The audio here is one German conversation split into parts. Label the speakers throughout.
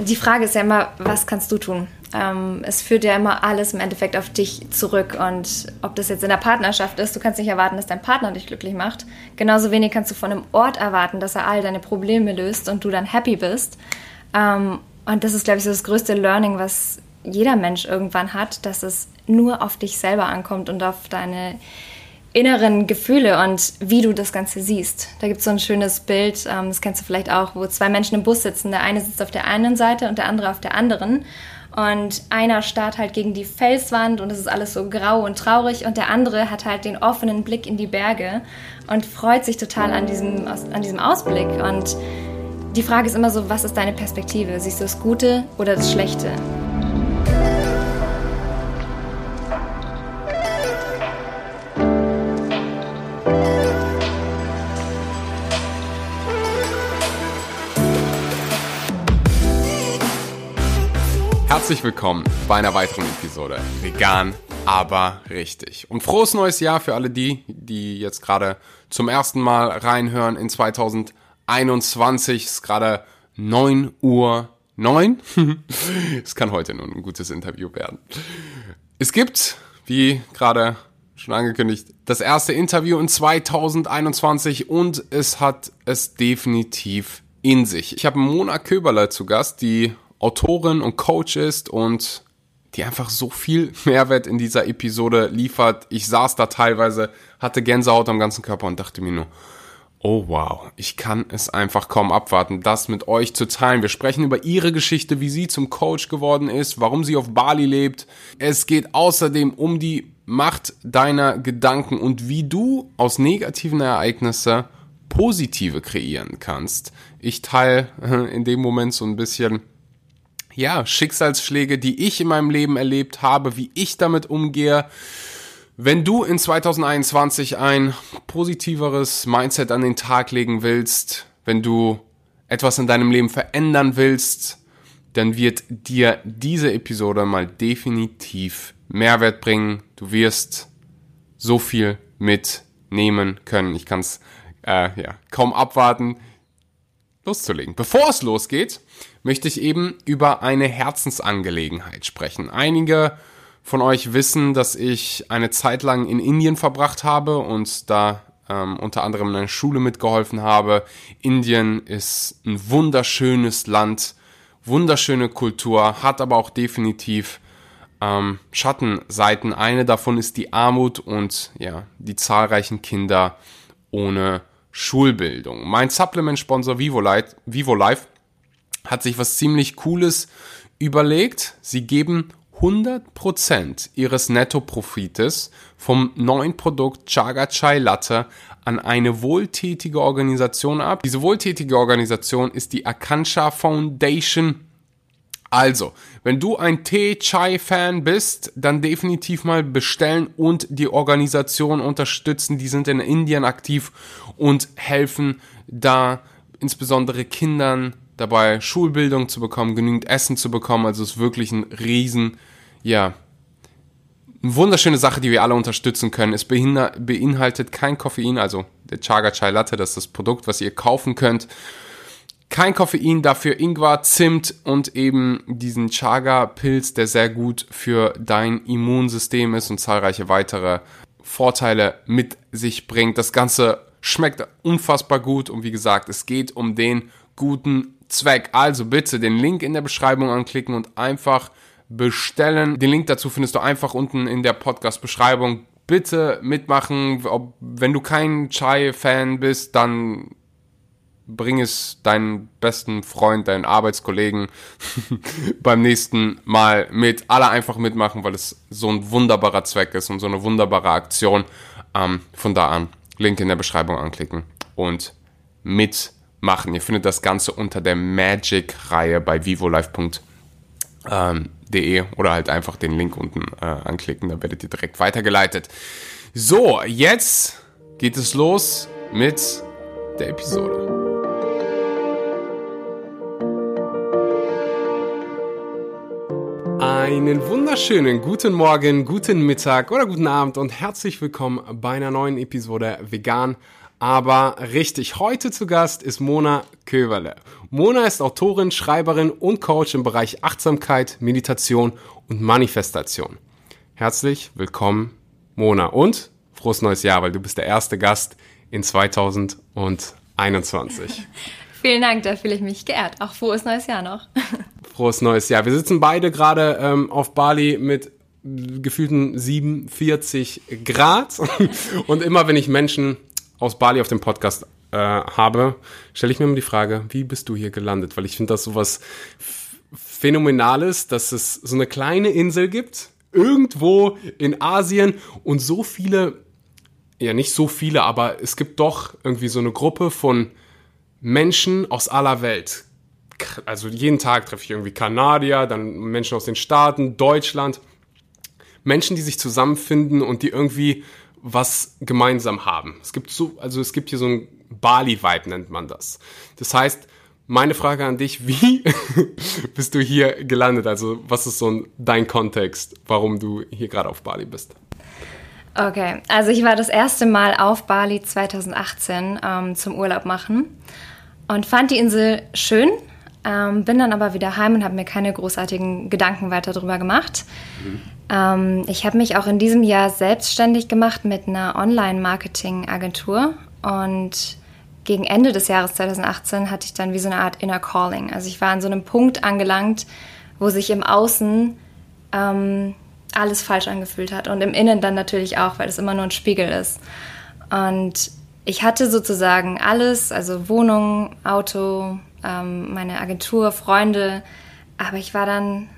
Speaker 1: die Frage ist ja immer, was kannst du tun? Ähm, es führt ja immer alles im Endeffekt auf dich zurück. Und ob das jetzt in der Partnerschaft ist, du kannst nicht erwarten, dass dein Partner dich glücklich macht. Genauso wenig kannst du von einem Ort erwarten, dass er all deine Probleme löst und du dann happy bist. Ähm, und das ist, glaube ich, so das größte Learning, was jeder Mensch irgendwann hat, dass es nur auf dich selber ankommt und auf deine inneren Gefühle und wie du das Ganze siehst. Da gibt es so ein schönes Bild, ähm, das kennst du vielleicht auch, wo zwei Menschen im Bus sitzen. Der eine sitzt auf der einen Seite und der andere auf der anderen. Und einer starrt halt gegen die Felswand und es ist alles so grau und traurig und der andere hat halt den offenen Blick in die Berge und freut sich total an diesem, an diesem Ausblick. Und die Frage ist immer so, was ist deine Perspektive? Siehst du das Gute oder das Schlechte?
Speaker 2: Herzlich willkommen bei einer weiteren Episode Vegan, aber richtig. Und frohes neues Jahr für alle die, die jetzt gerade zum ersten Mal reinhören in 2021. Es ist gerade 9 Uhr 9. es kann heute nur ein gutes Interview werden. Es gibt, wie gerade schon angekündigt, das erste Interview in 2021 und es hat es definitiv in sich. Ich habe Mona Köberle zu Gast, die Autorin und Coach ist und die einfach so viel Mehrwert in dieser Episode liefert. Ich saß da teilweise, hatte Gänsehaut am ganzen Körper und dachte mir nur, oh wow, ich kann es einfach kaum abwarten, das mit euch zu teilen. Wir sprechen über ihre Geschichte, wie sie zum Coach geworden ist, warum sie auf Bali lebt. Es geht außerdem um die Macht deiner Gedanken und wie du aus negativen Ereignissen positive kreieren kannst. Ich teile in dem Moment so ein bisschen ja, Schicksalsschläge, die ich in meinem Leben erlebt habe, wie ich damit umgehe. Wenn du in 2021 ein positiveres Mindset an den Tag legen willst, wenn du etwas in deinem Leben verändern willst, dann wird dir diese Episode mal definitiv Mehrwert bringen. Du wirst so viel mitnehmen können. Ich kann es äh, ja, kaum abwarten, loszulegen. Bevor es losgeht, möchte ich eben über eine Herzensangelegenheit sprechen. Einige von euch wissen, dass ich eine Zeit lang in Indien verbracht habe und da ähm, unter anderem in einer Schule mitgeholfen habe. Indien ist ein wunderschönes Land, wunderschöne Kultur, hat aber auch definitiv ähm, Schattenseiten. Eine davon ist die Armut und ja, die zahlreichen Kinder ohne Schulbildung. Mein Supplement-Sponsor Vivo, Vivo hat sich was ziemlich Cooles überlegt. Sie geben 100% ihres Nettoprofites vom neuen Produkt Chaga Chai Latte an eine wohltätige Organisation ab. Diese wohltätige Organisation ist die Akansha Foundation. Also, wenn du ein Tee-Chai-Fan bist, dann definitiv mal bestellen und die Organisation unterstützen. Die sind in Indien aktiv und helfen da insbesondere Kindern dabei, Schulbildung zu bekommen, genügend Essen zu bekommen. Also es ist wirklich ein riesen, ja, eine wunderschöne Sache, die wir alle unterstützen können. Es beinhaltet kein Koffein, also der Chaga Chai Latte, das ist das Produkt, was ihr kaufen könnt. Kein Koffein, dafür Ingwer, Zimt und eben diesen Chaga-Pilz, der sehr gut für dein Immunsystem ist und zahlreiche weitere Vorteile mit sich bringt. Das Ganze schmeckt unfassbar gut und wie gesagt, es geht um den guten Zweck. Also bitte den Link in der Beschreibung anklicken und einfach bestellen. Den Link dazu findest du einfach unten in der Podcast-Beschreibung. Bitte mitmachen. Ob, wenn du kein Chai-Fan bist, dann bring es deinen besten Freund, deinen Arbeitskollegen beim nächsten Mal mit. Alle einfach mitmachen, weil es so ein wunderbarer Zweck ist und so eine wunderbare Aktion. Ähm, von da an, Link in der Beschreibung anklicken und mit machen. Ihr findet das Ganze unter der Magic-Reihe bei vivolife.de ähm, oder halt einfach den Link unten äh, anklicken, da werdet ihr direkt weitergeleitet. So, jetzt geht es los mit der Episode. Einen wunderschönen guten Morgen, guten Mittag oder guten Abend und herzlich willkommen bei einer neuen Episode Vegan, aber richtig. Heute zu Gast ist Mona Köverle. Mona ist Autorin, Schreiberin und Coach im Bereich Achtsamkeit, Meditation und Manifestation. Herzlich willkommen, Mona. Und frohes neues Jahr, weil du bist der erste Gast in 2021.
Speaker 1: Vielen Dank, da fühle ich mich geehrt. Auch frohes neues Jahr noch.
Speaker 2: Frohes neues Jahr. Wir sitzen beide gerade ähm, auf Bali mit gefühlten 47 Grad. Und immer wenn ich Menschen aus Bali auf dem Podcast äh, habe, stelle ich mir immer die Frage, wie bist du hier gelandet? Weil ich finde das sowas Phänomenales, dass es so eine kleine Insel gibt, irgendwo in Asien und so viele, ja nicht so viele, aber es gibt doch irgendwie so eine Gruppe von Menschen aus aller Welt. Also jeden Tag treffe ich irgendwie Kanadier, dann Menschen aus den Staaten, Deutschland. Menschen, die sich zusammenfinden und die irgendwie was gemeinsam haben. Es gibt so, also es gibt hier so ein Bali-Vibe nennt man das. Das heißt, meine Frage an dich, wie bist du hier gelandet? Also was ist so dein Kontext, warum du hier gerade auf Bali bist?
Speaker 1: Okay, also ich war das erste Mal auf Bali 2018 ähm, zum Urlaub machen und fand die Insel schön, ähm, bin dann aber wieder heim und habe mir keine großartigen Gedanken weiter darüber gemacht. Mhm. Ähm, ich habe mich auch in diesem Jahr selbstständig gemacht mit einer Online-Marketing-Agentur und gegen Ende des Jahres 2018 hatte ich dann wie so eine Art Inner Calling. Also ich war an so einem Punkt angelangt, wo sich im Außen ähm, alles falsch angefühlt hat und im Innen dann natürlich auch, weil es immer nur ein Spiegel ist. Und ich hatte sozusagen alles, also Wohnung, Auto, ähm, meine Agentur, Freunde, aber ich war dann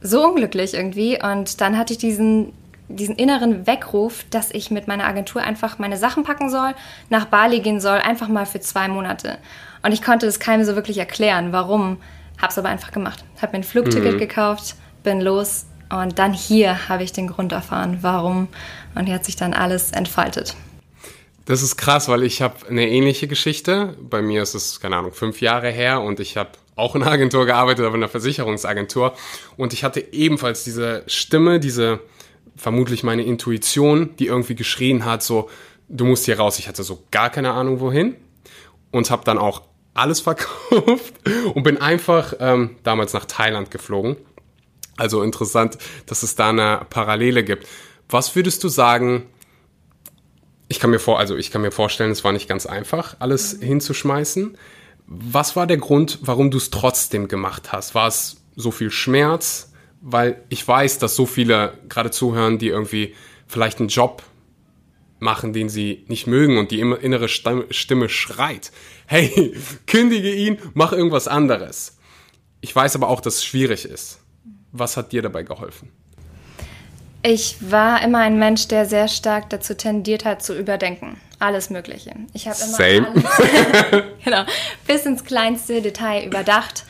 Speaker 1: so unglücklich irgendwie und dann hatte ich diesen diesen inneren Weckruf, dass ich mit meiner Agentur einfach meine Sachen packen soll, nach Bali gehen soll, einfach mal für zwei Monate. Und ich konnte es keinem so wirklich erklären, warum. Hab's aber einfach gemacht. Hab mir ein Flugticket mhm. gekauft, bin los und dann hier habe ich den Grund erfahren, warum. Und hier hat sich dann alles entfaltet.
Speaker 2: Das ist krass, weil ich habe eine ähnliche Geschichte. Bei mir ist es, keine Ahnung, fünf Jahre her und ich habe auch in einer Agentur gearbeitet, aber in einer Versicherungsagentur. Und ich hatte ebenfalls diese Stimme, diese vermutlich meine Intuition, die irgendwie geschrien hat, so, du musst hier raus. Ich hatte so gar keine Ahnung wohin und habe dann auch alles verkauft und bin einfach ähm, damals nach Thailand geflogen. Also interessant, dass es da eine Parallele gibt. Was würdest du sagen, ich kann mir vor, also ich kann mir vorstellen, es war nicht ganz einfach, alles hinzuschmeißen. Was war der Grund, warum du es trotzdem gemacht hast? War es so viel Schmerz? Weil ich weiß, dass so viele gerade zuhören, die irgendwie vielleicht einen Job machen, den sie nicht mögen und die innere Stimme schreit. Hey, kündige ihn, mach irgendwas anderes. Ich weiß aber auch, dass es schwierig ist. Was hat dir dabei geholfen?
Speaker 1: Ich war immer ein Mensch, der sehr stark dazu tendiert hat, zu überdenken. Alles Mögliche. Ich habe immer Same. alles genau, bis ins kleinste Detail überdacht.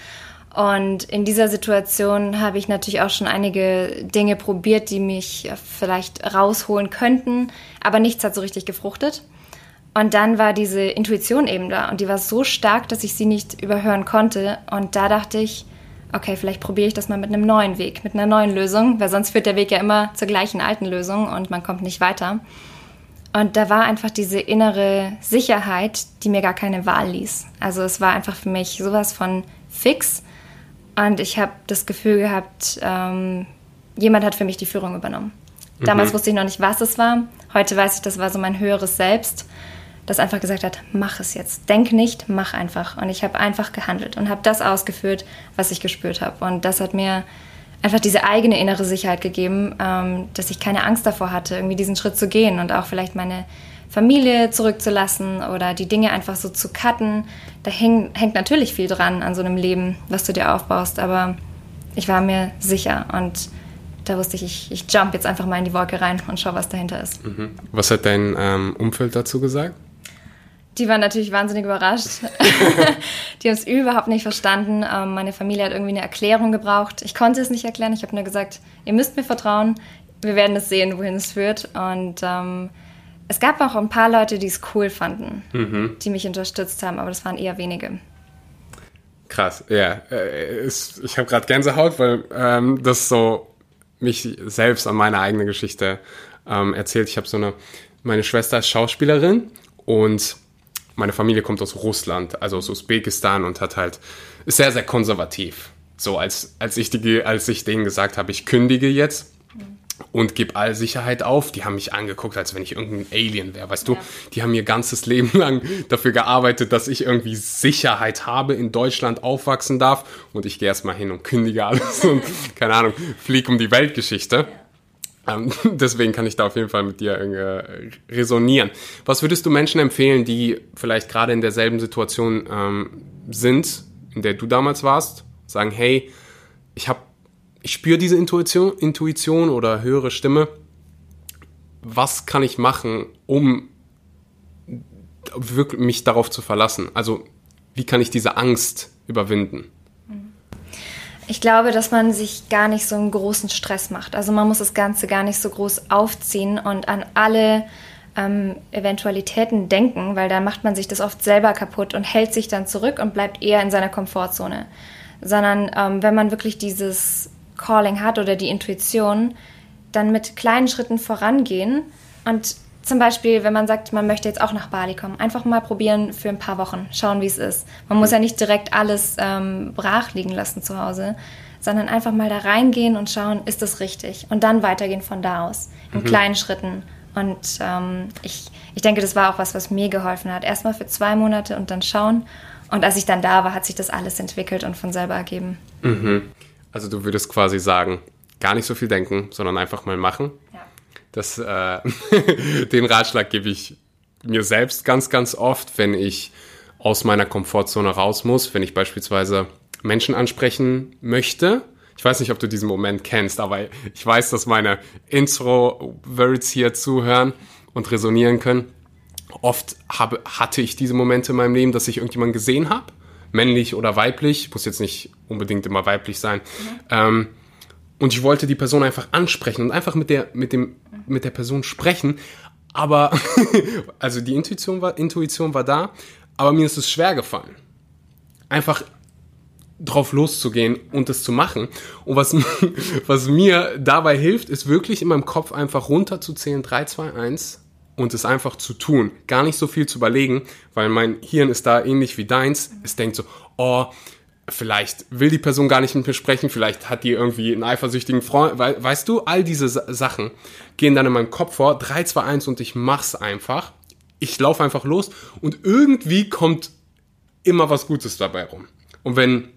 Speaker 1: Und in dieser Situation habe ich natürlich auch schon einige Dinge probiert, die mich vielleicht rausholen könnten, aber nichts hat so richtig gefruchtet. Und dann war diese Intuition eben da und die war so stark, dass ich sie nicht überhören konnte. Und da dachte ich, okay, vielleicht probiere ich das mal mit einem neuen Weg, mit einer neuen Lösung, weil sonst führt der Weg ja immer zur gleichen alten Lösung und man kommt nicht weiter. Und da war einfach diese innere Sicherheit, die mir gar keine Wahl ließ. Also es war einfach für mich sowas von fix. Und ich habe das Gefühl gehabt, ähm, jemand hat für mich die Führung übernommen. Damals mhm. wusste ich noch nicht, was es war. Heute weiß ich, das war so mein höheres Selbst das einfach gesagt hat, mach es jetzt. Denk nicht, mach einfach. Und ich habe einfach gehandelt und habe das ausgeführt, was ich gespürt habe. Und das hat mir einfach diese eigene innere Sicherheit gegeben, ähm, dass ich keine Angst davor hatte, irgendwie diesen Schritt zu gehen und auch vielleicht meine Familie zurückzulassen oder die Dinge einfach so zu cutten. Da häng, hängt natürlich viel dran an so einem Leben, was du dir aufbaust. Aber ich war mir sicher und da wusste ich, ich, ich jump jetzt einfach mal in die Wolke rein und schau, was dahinter ist.
Speaker 2: Mhm. Was hat dein ähm, Umfeld dazu gesagt?
Speaker 1: Die waren natürlich wahnsinnig überrascht. die haben es überhaupt nicht verstanden. Ähm, meine Familie hat irgendwie eine Erklärung gebraucht. Ich konnte es nicht erklären. Ich habe nur gesagt, ihr müsst mir vertrauen. Wir werden es sehen, wohin es führt. Und ähm, es gab auch ein paar Leute, die es cool fanden, mhm. die mich unterstützt haben, aber das waren eher wenige.
Speaker 2: Krass, ja. Äh, ich habe gerade Gänsehaut, weil ähm, das so mich selbst an meine eigene Geschichte ähm, erzählt. Ich habe so eine, meine Schwester ist Schauspielerin und Meine Familie kommt aus Russland, also aus Usbekistan und hat halt, ist sehr, sehr konservativ. So, als, als, ich, die, als ich denen gesagt habe, ich kündige jetzt, und gebe all Sicherheit auf. Die haben mich angeguckt, als wenn ich irgendein Alien wäre. Weißt ja. du, die haben ihr ganzes Leben lang dafür gearbeitet, dass ich irgendwie Sicherheit habe, in Deutschland aufwachsen darf. Und ich gehe erstmal hin und kündige alles und, keine Ahnung, fliege um die Weltgeschichte. Ja. Ähm, deswegen kann ich da auf jeden Fall mit dir äh, resonieren. Was würdest du Menschen empfehlen, die vielleicht gerade in derselben Situation ähm, sind, in der du damals warst? Sagen, hey, ich habe ich spüre diese Intuition, Intuition oder höhere Stimme. Was kann ich machen, um wirklich mich darauf zu verlassen? Also, wie kann ich diese Angst überwinden?
Speaker 1: Ich glaube, dass man sich gar nicht so einen großen Stress macht. Also man muss das Ganze gar nicht so groß aufziehen und an alle ähm, Eventualitäten denken, weil dann macht man sich das oft selber kaputt und hält sich dann zurück und bleibt eher in seiner Komfortzone. Sondern ähm, wenn man wirklich dieses Calling hat oder die Intuition, dann mit kleinen Schritten vorangehen und zum Beispiel, wenn man sagt, man möchte jetzt auch nach Bali kommen, einfach mal probieren für ein paar Wochen, schauen, wie es ist. Man muss ja nicht direkt alles ähm, brach liegen lassen zu Hause, sondern einfach mal da reingehen und schauen, ist das richtig? Und dann weitergehen von da aus, in mhm. kleinen Schritten. Und ähm, ich, ich denke, das war auch was, was mir geholfen hat. Erstmal für zwei Monate und dann schauen. Und als ich dann da war, hat sich das alles entwickelt und von selber ergeben.
Speaker 2: Mhm. Also du würdest quasi sagen, gar nicht so viel denken, sondern einfach mal machen. Das, äh, den Ratschlag gebe ich mir selbst ganz, ganz oft, wenn ich aus meiner Komfortzone raus muss, wenn ich beispielsweise Menschen ansprechen möchte. Ich weiß nicht, ob du diesen Moment kennst, aber ich weiß, dass meine Intro-Words hier zuhören und resonieren können. Oft habe, hatte ich diese Momente in meinem Leben, dass ich irgendjemanden gesehen habe männlich oder weiblich, muss jetzt nicht unbedingt immer weiblich sein. Mhm. Ähm, und ich wollte die Person einfach ansprechen und einfach mit der, mit dem, mit der Person sprechen. Aber, also die Intuition war, Intuition war da, aber mir ist es schwer gefallen. Einfach drauf loszugehen und es zu machen. Und was, was mir dabei hilft, ist wirklich in meinem Kopf einfach runterzuzählen, 3, 2, 1, und es einfach zu tun. Gar nicht so viel zu überlegen, weil mein Hirn ist da ähnlich wie deins. Es denkt so, oh, vielleicht will die Person gar nicht mit mir sprechen, vielleicht hat die irgendwie einen eifersüchtigen Freund, we weißt du, all diese Sachen gehen dann in meinem Kopf vor, 3, 2, 1 und ich mach's einfach. Ich laufe einfach los und irgendwie kommt immer was Gutes dabei rum. Und wenn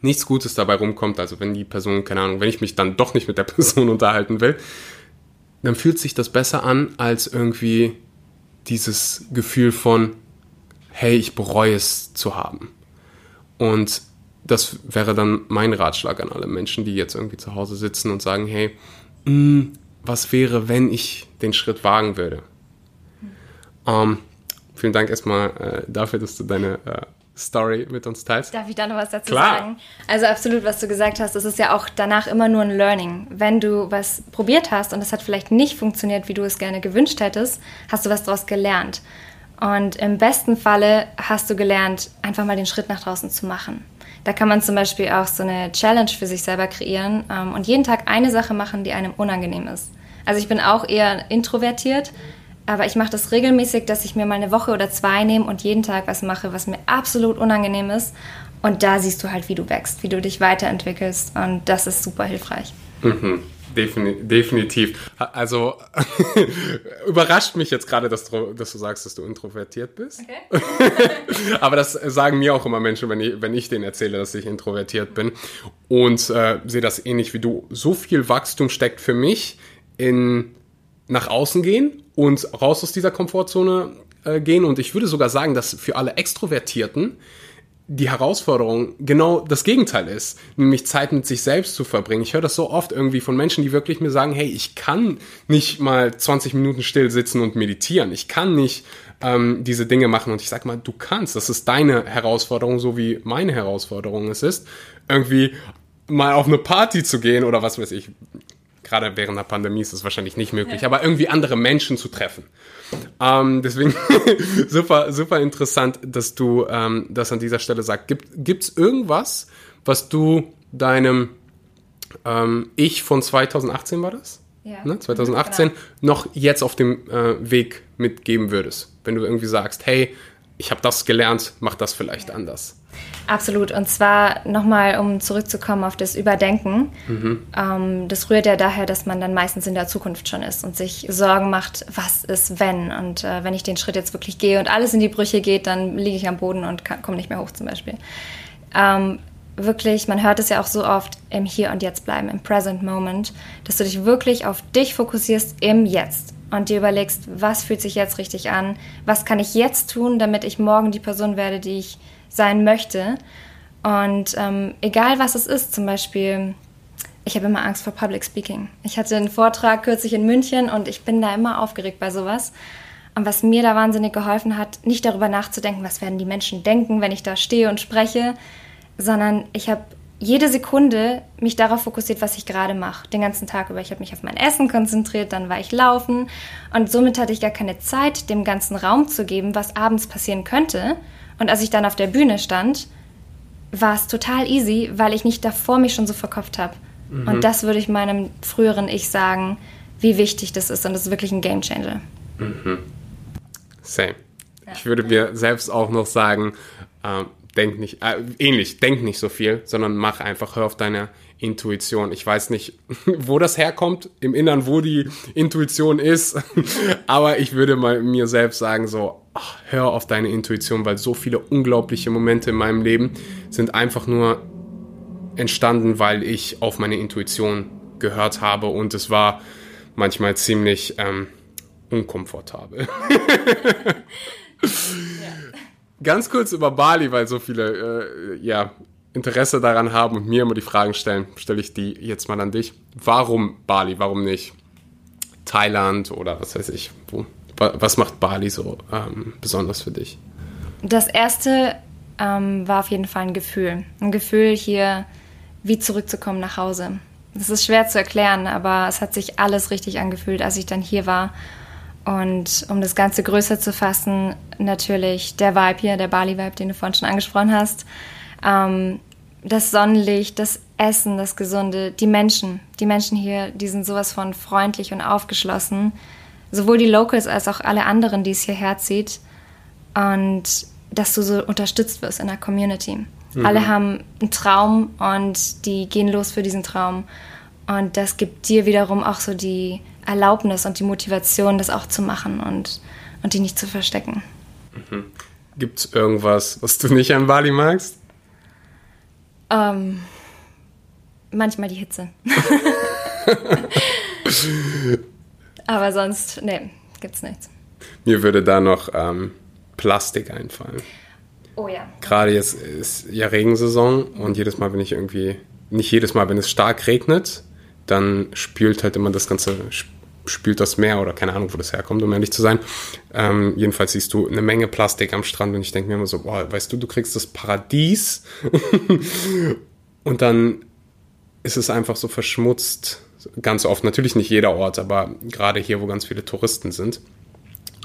Speaker 2: nichts Gutes dabei rumkommt, also wenn die Person, keine Ahnung, wenn ich mich dann doch nicht mit der Person unterhalten will, dann fühlt sich das besser an als irgendwie dieses Gefühl von, hey, ich bereue es zu haben. Und das wäre dann mein Ratschlag an alle Menschen, die jetzt irgendwie zu Hause sitzen und sagen, hey, mh, hm, was wäre, wenn ich den Schritt wagen würde? Ähm, vielen Dank erstmal äh, dafür, dass du deine äh, Story mit uns teilst?
Speaker 1: Darf ich da noch was dazu Klar. sagen? Also absolut, was du gesagt hast, das ist ja auch danach immer nur ein Learning. Wenn du was probiert hast und es hat vielleicht nicht funktioniert, wie du es gerne gewünscht hättest, hast du was daraus gelernt. Und im besten Falle hast du gelernt, einfach mal den Schritt nach draußen zu machen. Da kann man zum Beispiel auch so eine Challenge für sich selber kreieren ähm, und jeden Tag eine Sache machen, die einem unangenehm ist. Also ich bin auch eher introvertiert. Aber ich mache das regelmäßig, dass ich mir mal eine Woche oder zwei nehme und jeden Tag was mache, was mir absolut unangenehm ist. Und da siehst du halt, wie du wächst, wie du dich weiterentwickelst. Und das ist super hilfreich.
Speaker 2: Mhm. Definitiv. Also überrascht mich jetzt gerade, dass, dass, du sagst, dass du introvertiert bist. Okay. Aber das sagen mir auch immer Menschen, wenn ich, wenn ich denen erzähle, dass ich introvertiert bin. Und äh, sehe das ähnlich wie du. So viel Wachstum steckt für mich in nach außen gehen und raus aus dieser Komfortzone äh, gehen. Und ich würde sogar sagen, dass für alle Extrovertierten die Herausforderung genau das Gegenteil ist, nämlich Zeit mit sich selbst zu verbringen. Ich höre das so oft irgendwie von Menschen, die wirklich mir sagen, hey, ich kann nicht mal 20 Minuten still sitzen und meditieren. Ich kann nicht ähm, diese Dinge machen. Und ich sage mal, du kannst. Das ist deine Herausforderung, so wie meine Herausforderung es ist, irgendwie mal auf eine Party zu gehen oder was weiß ich gerade während der Pandemie ist es wahrscheinlich nicht möglich, ja. aber irgendwie andere Menschen zu treffen. Ähm, deswegen super, super interessant, dass du ähm, das an dieser Stelle sagst. Gibt es irgendwas, was du deinem ähm, Ich von 2018 war das? Ja. Ne? 2018 genau. noch jetzt auf dem äh, Weg mitgeben würdest? Wenn du irgendwie sagst, hey, ich habe das gelernt, mach das vielleicht anders.
Speaker 1: Absolut. Und zwar nochmal, um zurückzukommen auf das Überdenken. Mhm. Ähm, das rührt ja daher, dass man dann meistens in der Zukunft schon ist und sich Sorgen macht, was ist, wenn. Und äh, wenn ich den Schritt jetzt wirklich gehe und alles in die Brüche geht, dann liege ich am Boden und komme nicht mehr hoch zum Beispiel. Ähm, wirklich, man hört es ja auch so oft, im Hier und Jetzt bleiben, im Present Moment, dass du dich wirklich auf dich fokussierst im Jetzt und dir überlegst, was fühlt sich jetzt richtig an, was kann ich jetzt tun, damit ich morgen die Person werde, die ich sein möchte. Und ähm, egal was es ist, zum Beispiel, ich habe immer Angst vor Public Speaking. Ich hatte einen Vortrag kürzlich in München und ich bin da immer aufgeregt bei sowas. Und was mir da wahnsinnig geholfen hat, nicht darüber nachzudenken, was werden die Menschen denken, wenn ich da stehe und spreche, sondern ich habe jede Sekunde mich darauf fokussiert, was ich gerade mache, den ganzen Tag über. Ich habe mich auf mein Essen konzentriert, dann war ich laufen und somit hatte ich gar keine Zeit, dem ganzen Raum zu geben, was abends passieren könnte. Und als ich dann auf der Bühne stand, war es total easy, weil ich nicht davor mich schon so verkopft habe. Mhm. Und das würde ich meinem früheren Ich sagen, wie wichtig das ist. Und das ist wirklich ein Game Changer.
Speaker 2: Mhm. Same. Ja. Ich würde mir selbst auch noch sagen, ähm, denk nicht, äh, ähnlich, denk nicht so viel, sondern mach einfach, hör auf deine Intuition. Ich weiß nicht, wo das herkommt, im Innern, wo die Intuition ist, aber ich würde mal mir selbst sagen, so, ach, hör auf deine Intuition, weil so viele unglaubliche Momente in meinem Leben sind einfach nur entstanden, weil ich auf meine Intuition gehört habe und es war manchmal ziemlich ähm, unkomfortabel. ja. Ganz kurz über Bali, weil so viele äh, ja, Interesse daran haben und mir immer die Fragen stellen, stelle ich die jetzt mal an dich. Warum Bali? Warum nicht Thailand oder was weiß ich? Wo, was macht Bali so ähm, besonders für dich?
Speaker 1: Das erste ähm, war auf jeden Fall ein Gefühl. Ein Gefühl hier, wie zurückzukommen nach Hause. Das ist schwer zu erklären, aber es hat sich alles richtig angefühlt, als ich dann hier war und um das Ganze größer zu fassen, natürlich der Vibe hier, der Bali-Vibe, den du vorhin schon angesprochen hast. Ähm, das Sonnenlicht, das Essen, das Gesunde, die Menschen. Die Menschen hier, die sind sowas von freundlich und aufgeschlossen. Sowohl die Locals als auch alle anderen, die es hierher zieht. Und dass du so unterstützt wirst in der Community. Mhm. Alle haben einen Traum und die gehen los für diesen Traum. Und das gibt dir wiederum auch so die Erlaubnis und die Motivation, das auch zu machen und, und die nicht zu verstecken.
Speaker 2: Mhm. Gibt es irgendwas, was du nicht an Bali magst?
Speaker 1: Ähm, manchmal die Hitze. Aber sonst, nee, gibt's nichts.
Speaker 2: Mir würde da noch ähm, Plastik einfallen.
Speaker 1: Oh ja.
Speaker 2: Gerade jetzt ist ja Regensaison und jedes Mal, wenn ich irgendwie, nicht jedes Mal, wenn es stark regnet, dann spült halt immer das ganze spült das Meer oder keine Ahnung, wo das herkommt, um ehrlich zu sein. Ähm, jedenfalls siehst du eine Menge Plastik am Strand und ich denke mir immer so, boah, weißt du, du kriegst das Paradies und dann ist es einfach so verschmutzt. Ganz oft, natürlich nicht jeder Ort, aber gerade hier, wo ganz viele Touristen sind.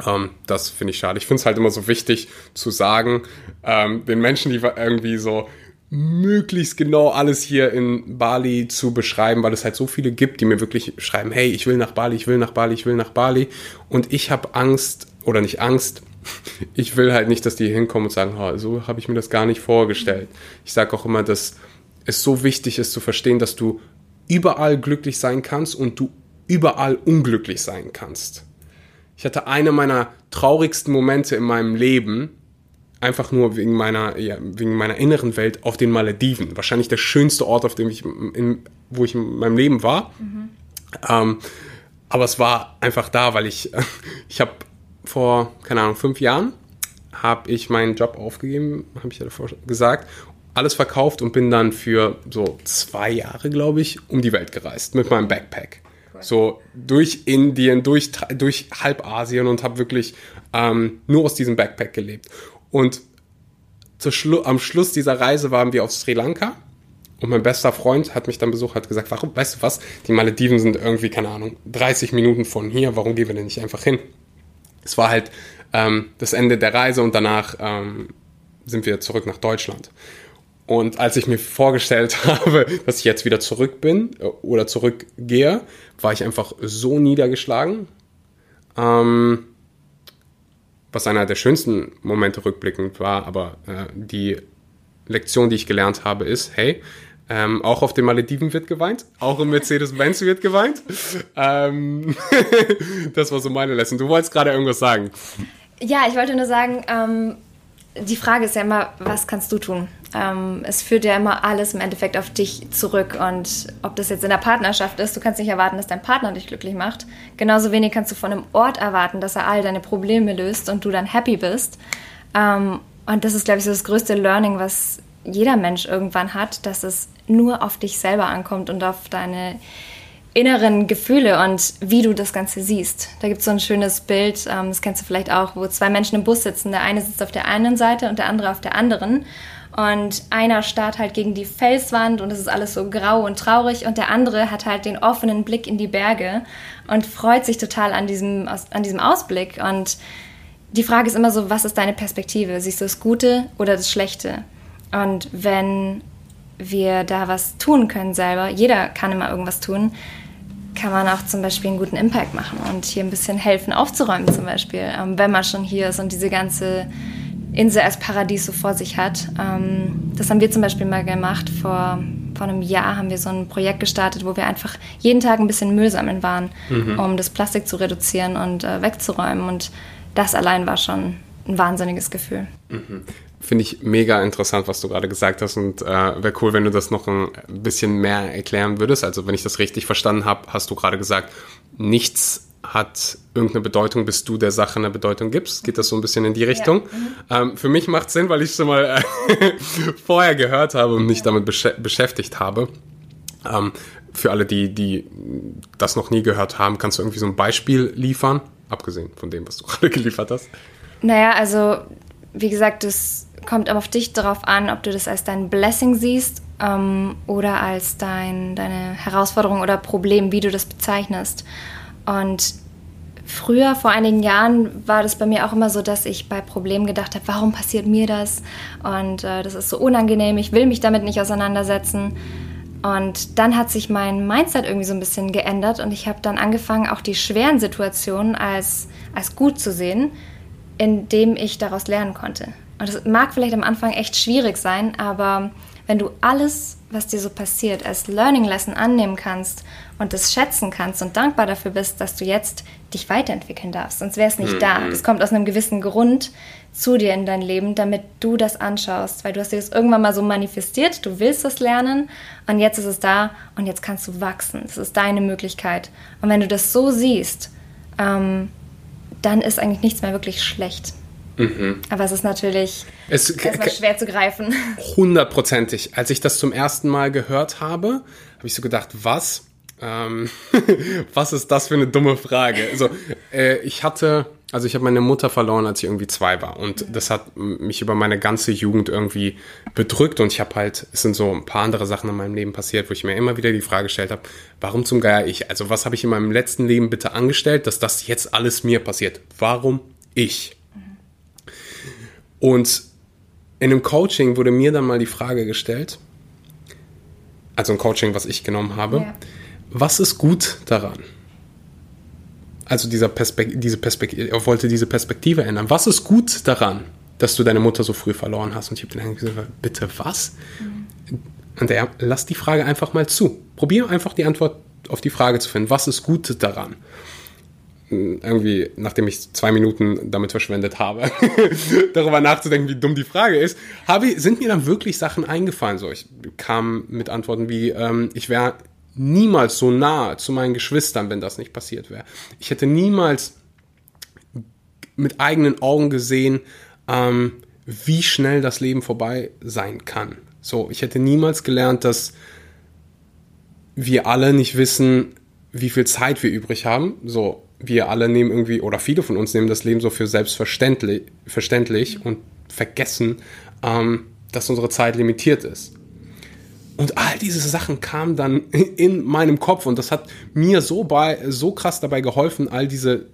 Speaker 2: Ähm, das finde ich schade. Ich finde es halt immer so wichtig zu sagen, ähm, den Menschen, die irgendwie so möglichst genau alles hier in Bali zu beschreiben, weil es halt so viele gibt, die mir wirklich schreiben, hey, ich will nach Bali, ich will nach Bali, ich will nach Bali. Und ich habe Angst, oder nicht Angst, ich will halt nicht, dass die hinkommen und sagen, oh, so habe ich mir das gar nicht vorgestellt. Ich sage auch immer, dass es so wichtig ist zu verstehen, dass du überall glücklich sein kannst und du überall unglücklich sein kannst. Ich hatte eine meiner traurigsten Momente in meinem Leben, einfach nur wegen meiner, ja, wegen meiner inneren Welt auf den Malediven. Wahrscheinlich der schönste Ort, auf dem ich, in, wo ich in meinem Leben war. Mhm. Ähm, aber es war einfach da, weil ich, ich habe vor, keine Ahnung, fünf Jahren habe ich meinen Job aufgegeben, habe ich ja davor gesagt, alles verkauft und bin dann für so zwei Jahre, glaube ich, um die Welt gereist mit meinem Backpack. So durch Indien, durch, durch halb Asien und habe wirklich ähm, nur aus diesem Backpack gelebt. Und Schlu am Schluss dieser Reise waren wir auf Sri Lanka. Und mein bester Freund hat mich dann besucht, hat gesagt, warum, weißt du was, die Malediven sind irgendwie, keine Ahnung, 30 Minuten von hier, warum gehen wir denn nicht einfach hin? Es war halt ähm, das Ende der Reise und danach ähm, sind wir zurück nach Deutschland. Und als ich mir vorgestellt habe, dass ich jetzt wieder zurück bin äh, oder zurückgehe, war ich einfach so niedergeschlagen. Ähm, was einer der schönsten Momente rückblickend war, aber äh, die Lektion, die ich gelernt habe, ist, hey, ähm, auch auf den Malediven wird geweint, auch im Mercedes-Benz wird geweint. Ähm, das war so meine Lesson. Du wolltest gerade irgendwas sagen.
Speaker 1: Ja, ich wollte nur sagen, ähm, die Frage ist ja immer, was kannst du tun? Ähm, es führt ja immer alles im Endeffekt auf dich zurück. Und ob das jetzt in der Partnerschaft ist, du kannst nicht erwarten, dass dein Partner dich glücklich macht. Genauso wenig kannst du von einem Ort erwarten, dass er all deine Probleme löst und du dann happy bist. Ähm, und das ist, glaube ich, so das größte Learning, was jeder Mensch irgendwann hat, dass es nur auf dich selber ankommt und auf deine inneren Gefühle und wie du das Ganze siehst. Da gibt es so ein schönes Bild, ähm, das kennst du vielleicht auch, wo zwei Menschen im Bus sitzen. Der eine sitzt auf der einen Seite und der andere auf der anderen. Und einer starrt halt gegen die Felswand und es ist alles so grau und traurig und der andere hat halt den offenen Blick in die Berge und freut sich total an diesem, an diesem Ausblick. Und die Frage ist immer so, was ist deine Perspektive? Siehst du das Gute oder das Schlechte? Und wenn wir da was tun können selber, jeder kann immer irgendwas tun, kann man auch zum Beispiel einen guten Impact machen und hier ein bisschen helfen aufzuräumen zum Beispiel, ähm, wenn man schon hier ist und diese ganze Insel als Paradies so vor sich hat. Ähm, das haben wir zum Beispiel mal gemacht. Vor, vor einem Jahr haben wir so ein Projekt gestartet, wo wir einfach jeden Tag ein bisschen Müll sammeln waren, mhm. um das Plastik zu reduzieren und äh, wegzuräumen. Und das allein war schon ein wahnsinniges Gefühl.
Speaker 2: Mhm. Finde ich mega interessant, was du gerade gesagt hast und äh, wäre cool, wenn du das noch ein bisschen mehr erklären würdest. Also wenn ich das richtig verstanden habe, hast du gerade gesagt, nichts hat irgendeine Bedeutung, bis du der Sache eine Bedeutung gibst. Geht das so ein bisschen in die Richtung? Ja. Mhm. Ähm, für mich macht Sinn, weil ich es schon mal äh, vorher gehört habe und mich damit besch beschäftigt habe. Ähm, für alle, die, die das noch nie gehört haben, kannst du irgendwie so ein Beispiel liefern, abgesehen von dem, was du gerade geliefert hast?
Speaker 1: Naja, also wie gesagt, das kommt aber auf dich darauf an, ob du das als dein Blessing siehst ähm, oder als dein, deine Herausforderung oder Problem, wie du das bezeichnest. Und früher, vor einigen Jahren, war das bei mir auch immer so, dass ich bei Problemen gedacht habe, warum passiert mir das? Und äh, das ist so unangenehm, ich will mich damit nicht auseinandersetzen. Und dann hat sich mein Mindset irgendwie so ein bisschen geändert und ich habe dann angefangen, auch die schweren Situationen als, als gut zu sehen, indem ich daraus lernen konnte. Und das mag vielleicht am Anfang echt schwierig sein, aber wenn du alles, was dir so passiert, als Learning Lesson annehmen kannst und das schätzen kannst und dankbar dafür bist, dass du jetzt dich weiterentwickeln darfst, sonst wäre es nicht mhm. da. Es kommt aus einem gewissen Grund zu dir in dein Leben, damit du das anschaust, weil du hast dir das irgendwann mal so manifestiert, du willst das lernen und jetzt ist es da und jetzt kannst du wachsen. Das ist deine Möglichkeit. Und wenn du das so siehst, ähm, dann ist eigentlich nichts mehr wirklich schlecht. Mhm. Aber es ist natürlich es, erstmal schwer zu greifen.
Speaker 2: Hundertprozentig. Als ich das zum ersten Mal gehört habe, habe ich so gedacht, was? Ähm, was ist das für eine dumme Frage? Also, äh, ich hatte, also ich habe meine Mutter verloren, als ich irgendwie zwei war. Und das hat mich über meine ganze Jugend irgendwie bedrückt. Und ich habe halt, es sind so ein paar andere Sachen in meinem Leben passiert, wo ich mir immer wieder die Frage gestellt habe, warum zum Geier ich? Also was habe ich in meinem letzten Leben bitte angestellt, dass das jetzt alles mir passiert? Warum ich? Und in einem Coaching wurde mir dann mal die Frage gestellt, also ein Coaching, was ich genommen habe, ja. was ist gut daran? Also dieser Perspekt diese Perspektive, er wollte diese Perspektive ändern. Was ist gut daran, dass du deine Mutter so früh verloren hast? Und ich habe dann gesagt, bitte was? Mhm. Und er, lass die Frage einfach mal zu. Probier einfach die Antwort auf die Frage zu finden. Was ist gut daran? Irgendwie, nachdem ich zwei Minuten damit verschwendet habe, darüber nachzudenken, wie dumm die Frage ist, habe, sind mir dann wirklich Sachen eingefallen. So, ich kam mit Antworten wie, ähm, ich wäre niemals so nah zu meinen Geschwistern, wenn das nicht passiert wäre. Ich hätte niemals mit eigenen Augen gesehen, ähm, wie schnell das Leben vorbei sein kann. So, ich hätte niemals gelernt, dass wir alle nicht wissen, wie viel Zeit wir übrig haben. So, wir alle nehmen irgendwie, oder viele von uns nehmen das Leben so für selbstverständlich verständlich und vergessen, ähm, dass unsere Zeit limitiert ist. Und all diese Sachen kamen dann in meinem Kopf und das hat mir so, bei, so krass dabei geholfen, all diese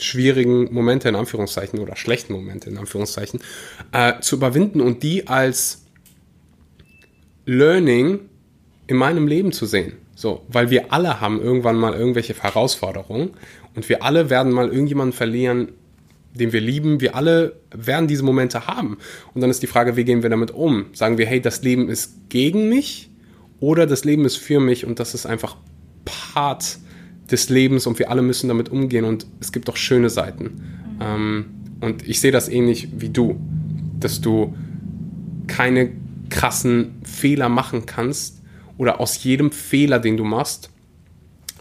Speaker 2: schwierigen Momente in Anführungszeichen oder schlechten Momente in Anführungszeichen äh, zu überwinden und die als Learning in meinem Leben zu sehen. So, weil wir alle haben irgendwann mal irgendwelche Herausforderungen und wir alle werden mal irgendjemanden verlieren, den wir lieben, wir alle werden diese Momente haben. Und dann ist die Frage, wie gehen wir damit um? Sagen wir, hey, das Leben ist gegen mich oder das Leben ist für mich und das ist einfach Part des Lebens und wir alle müssen damit umgehen und es gibt auch schöne Seiten. Ähm, und ich sehe das ähnlich wie du, dass du keine krassen Fehler machen kannst oder aus jedem Fehler, den du machst,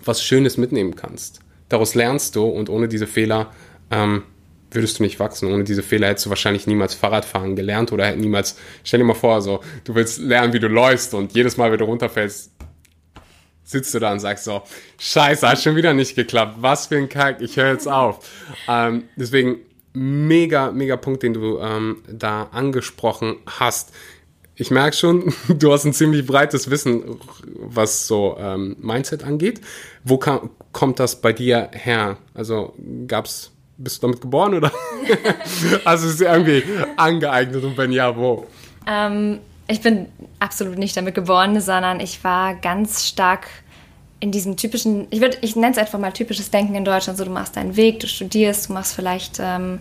Speaker 2: was Schönes mitnehmen kannst. Daraus lernst du und ohne diese Fehler ähm, würdest du nicht wachsen. Ohne diese Fehler hättest du wahrscheinlich niemals Fahrradfahren gelernt oder niemals, stell dir mal vor, so, du willst lernen, wie du läufst und jedes Mal, wenn du runterfällst, sitzt du da und sagst so, scheiße, hat schon wieder nicht geklappt, was für ein Kack, ich höre jetzt auf. Ähm, deswegen mega, mega Punkt, den du ähm, da angesprochen hast. Ich merke schon, du hast ein ziemlich breites Wissen, was so ähm, Mindset angeht. Wo kam, kommt das bei dir her? Also gab's, bist du damit geboren oder? also ist irgendwie angeeignet und wenn ja, wo?
Speaker 1: Ähm, ich bin absolut nicht damit geboren, sondern ich war ganz stark in diesem typischen, ich, ich nenne es einfach mal typisches Denken in Deutschland, so du machst deinen Weg, du studierst, du machst vielleicht, ähm,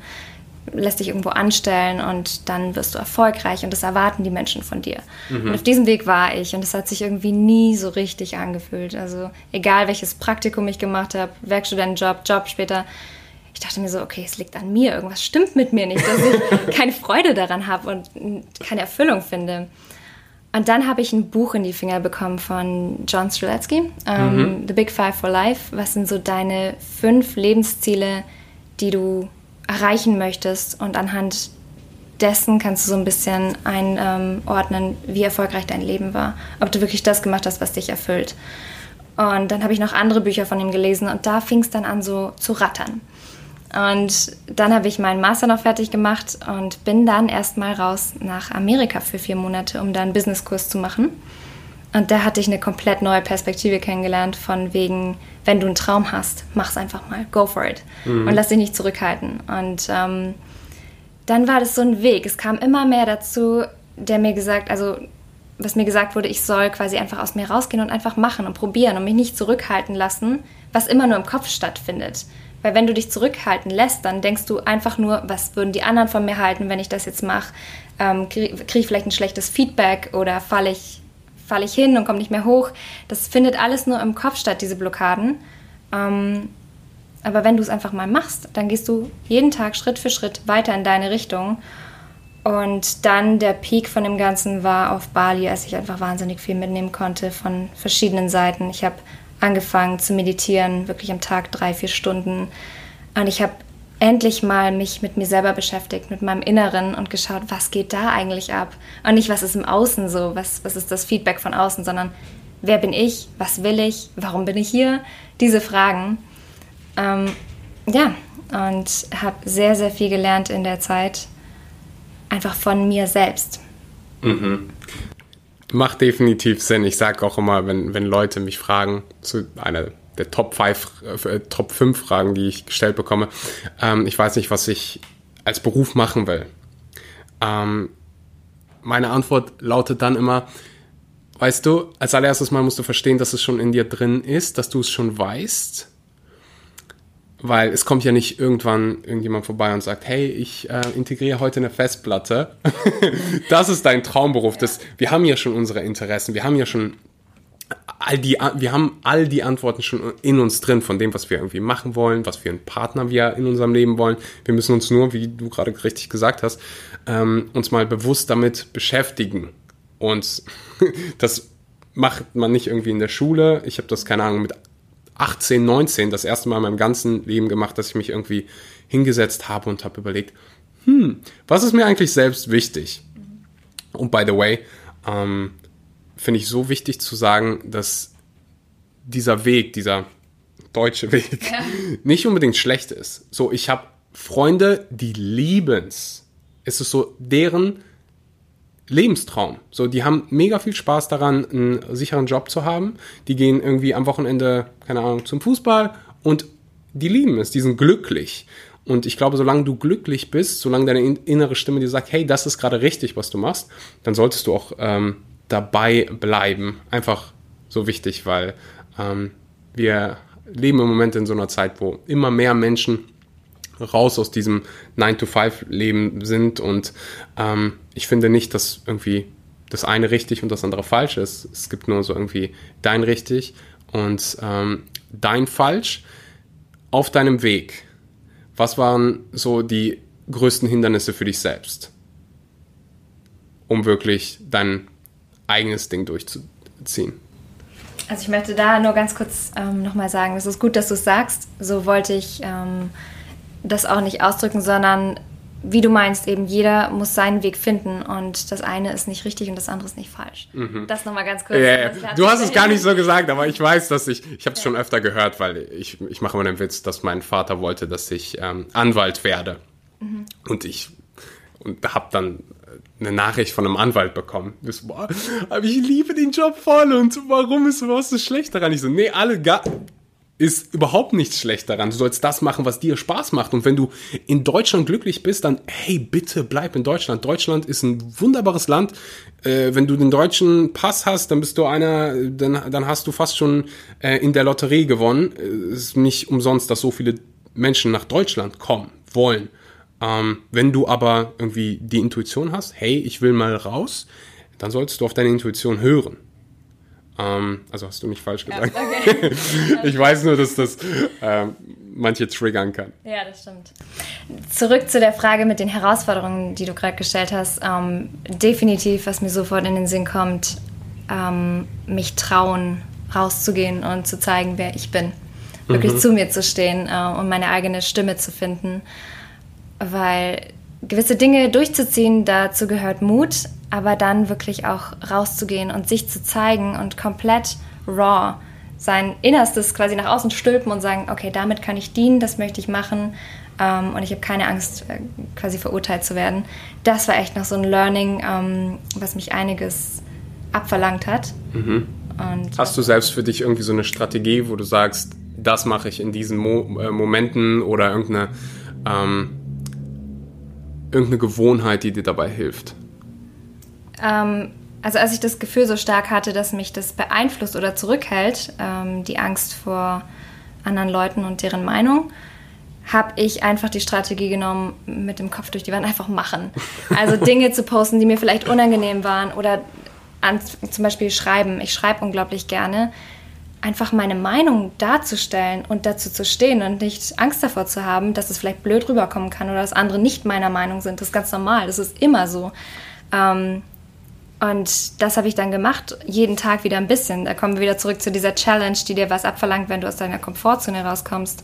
Speaker 1: lässt dich irgendwo anstellen und dann wirst du erfolgreich und das erwarten die Menschen von dir. Mhm. Und auf diesem Weg war ich und es hat sich irgendwie nie so richtig angefühlt. Also egal welches Praktikum ich gemacht habe, Werkstudentenjob, Job später, ich dachte mir so, okay, es liegt an mir, irgendwas stimmt mit mir nicht, dass ich keine Freude daran habe und keine Erfüllung finde. Und dann habe ich ein Buch in die Finger bekommen von John Streletsky, ähm, mhm. The Big Five for Life. Was sind so deine fünf Lebensziele, die du erreichen möchtest? Und anhand dessen kannst du so ein bisschen einordnen, wie erfolgreich dein Leben war. Ob du wirklich das gemacht hast, was dich erfüllt. Und dann habe ich noch andere Bücher von ihm gelesen und da fing es dann an so zu rattern. Und dann habe ich meinen Master noch fertig gemacht und bin dann erstmal raus nach Amerika für vier Monate, um da einen Businesskurs zu machen. Und da hatte ich eine komplett neue Perspektive kennengelernt, von wegen, wenn du einen Traum hast, mach's einfach mal, go for it. Mhm. Und lass dich nicht zurückhalten. Und ähm, dann war das so ein Weg. Es kam immer mehr dazu, der mir gesagt, also was mir gesagt wurde, ich soll quasi einfach aus mir rausgehen und einfach machen und probieren und mich nicht zurückhalten lassen, was immer nur im Kopf stattfindet. Weil wenn du dich zurückhalten lässt, dann denkst du einfach nur, was würden die anderen von mir halten, wenn ich das jetzt mache? Ähm, Kriege ich vielleicht ein schlechtes Feedback oder falle ich, fall ich hin und komme nicht mehr hoch? Das findet alles nur im Kopf statt, diese Blockaden. Ähm, aber wenn du es einfach mal machst, dann gehst du jeden Tag Schritt für Schritt weiter in deine Richtung. Und dann der Peak von dem Ganzen war auf Bali, als ich einfach wahnsinnig viel mitnehmen konnte von verschiedenen Seiten. Ich habe angefangen zu meditieren, wirklich am Tag drei, vier Stunden. Und ich habe endlich mal mich mit mir selber beschäftigt, mit meinem Inneren und geschaut, was geht da eigentlich ab? Und nicht, was ist im Außen so, was, was ist das Feedback von außen, sondern wer bin ich, was will ich, warum bin ich hier? Diese Fragen. Ähm, ja, und habe sehr, sehr viel gelernt in der Zeit, einfach von mir selbst.
Speaker 2: Mhm. Macht definitiv Sinn. Ich sage auch immer, wenn, wenn Leute mich fragen, zu einer der Top 5, äh, Top 5 Fragen, die ich gestellt bekomme, ähm, ich weiß nicht, was ich als Beruf machen will. Ähm, meine Antwort lautet dann immer, weißt du, als allererstes Mal musst du verstehen, dass es schon in dir drin ist, dass du es schon weißt weil es kommt ja nicht irgendwann irgendjemand vorbei und sagt, hey, ich äh, integriere heute eine Festplatte. das ist dein Traumberuf. Das, wir haben ja schon unsere Interessen, wir haben ja schon all die, wir haben all die Antworten schon in uns drin von dem, was wir irgendwie machen wollen, was für einen Partner wir in unserem Leben wollen. Wir müssen uns nur, wie du gerade richtig gesagt hast, ähm, uns mal bewusst damit beschäftigen. Und das macht man nicht irgendwie in der Schule. Ich habe das, keine Ahnung, mit 18, 19 das erste Mal in meinem ganzen Leben gemacht, dass ich mich irgendwie hingesetzt habe und habe überlegt, hm, was ist mir eigentlich selbst wichtig? Und by the way, ähm, finde ich so wichtig zu sagen, dass dieser Weg, dieser deutsche Weg, ja. nicht unbedingt schlecht ist. So, ich habe Freunde, die lieben's. Es ist so deren Lebenstraum. So, die haben mega viel Spaß daran, einen sicheren Job zu haben. Die gehen irgendwie am Wochenende, keine Ahnung, zum Fußball und die lieben es, die sind glücklich. Und ich glaube, solange du glücklich bist, solange deine innere Stimme dir sagt, hey, das ist gerade richtig, was du machst, dann solltest du auch ähm, dabei bleiben. Einfach so wichtig, weil ähm, wir leben im Moment in so einer Zeit, wo immer mehr Menschen raus aus diesem 9-to-5-Leben sind. Und ähm, ich finde nicht, dass irgendwie das eine richtig und das andere falsch ist. Es gibt nur so irgendwie dein richtig und ähm, dein falsch auf deinem Weg. Was waren so die größten Hindernisse für dich selbst, um wirklich dein eigenes Ding durchzuziehen?
Speaker 1: Also ich möchte da nur ganz kurz ähm, nochmal sagen, es ist gut, dass du es sagst. So wollte ich ähm, das auch nicht ausdrücken, sondern wie du meinst, eben jeder muss seinen Weg finden und das eine ist nicht richtig und das andere ist nicht falsch. Mhm. Das nochmal ganz kurz.
Speaker 2: Ja, ja. Du hast es gar nicht so gesagt, aber ich weiß, dass ich, ich habe es ja. schon öfter gehört, weil ich, ich mache immer den Witz, dass mein Vater wollte, dass ich ähm, Anwalt werde. Mhm. Und ich und habe dann eine Nachricht von einem Anwalt bekommen. Das, boah, aber ich liebe den Job voll und warum ist was so schlecht daran? Ich so, nee, alle gar, ist überhaupt nichts schlecht daran. Du sollst das machen, was dir Spaß macht. Und wenn du in Deutschland glücklich bist, dann hey, bitte bleib in Deutschland. Deutschland ist ein wunderbares Land. Äh, wenn du den deutschen Pass hast, dann bist du einer, dann, dann hast du fast schon äh, in der Lotterie gewonnen. Es ist nicht umsonst, dass so viele Menschen nach Deutschland kommen wollen. Ähm, wenn du aber irgendwie die Intuition hast, hey, ich will mal raus, dann solltest du auf deine Intuition hören. Ähm, also hast du mich falsch gesagt. Ja, okay. ich weiß nur, dass das ähm, manche triggern kann.
Speaker 1: Ja, das stimmt. Zurück zu der Frage mit den Herausforderungen, die du gerade gestellt hast. Ähm, definitiv, was mir sofort in den Sinn kommt, ähm, mich trauen, rauszugehen und zu zeigen, wer ich bin. Wirklich mhm. zu mir zu stehen äh, und meine eigene Stimme zu finden. Weil gewisse Dinge durchzuziehen, dazu gehört Mut, aber dann wirklich auch rauszugehen und sich zu zeigen und komplett raw sein Innerstes quasi nach außen stülpen und sagen, okay, damit kann ich dienen, das möchte ich machen ähm, und ich habe keine Angst, äh, quasi verurteilt zu werden. Das war echt noch so ein Learning, ähm, was mich einiges abverlangt hat.
Speaker 2: Mhm. Hast du selbst für dich irgendwie so eine Strategie, wo du sagst, das mache ich in diesen Mo äh, Momenten oder irgendeine ähm, irgendeine Gewohnheit, die dir dabei hilft?
Speaker 1: Ähm, also als ich das Gefühl so stark hatte, dass mich das beeinflusst oder zurückhält, ähm, die Angst vor anderen Leuten und deren Meinung, habe ich einfach die Strategie genommen, mit dem Kopf durch die Wand einfach machen. Also Dinge zu posten, die mir vielleicht unangenehm waren oder an, zum Beispiel schreiben. Ich schreibe unglaublich gerne einfach meine Meinung darzustellen und dazu zu stehen und nicht Angst davor zu haben, dass es vielleicht blöd rüberkommen kann oder dass andere nicht meiner Meinung sind. Das ist ganz normal, das ist immer so. Ähm, und das habe ich dann gemacht, jeden Tag wieder ein bisschen. Da kommen wir wieder zurück zu dieser Challenge, die dir was abverlangt, wenn du aus deiner Komfortzone rauskommst.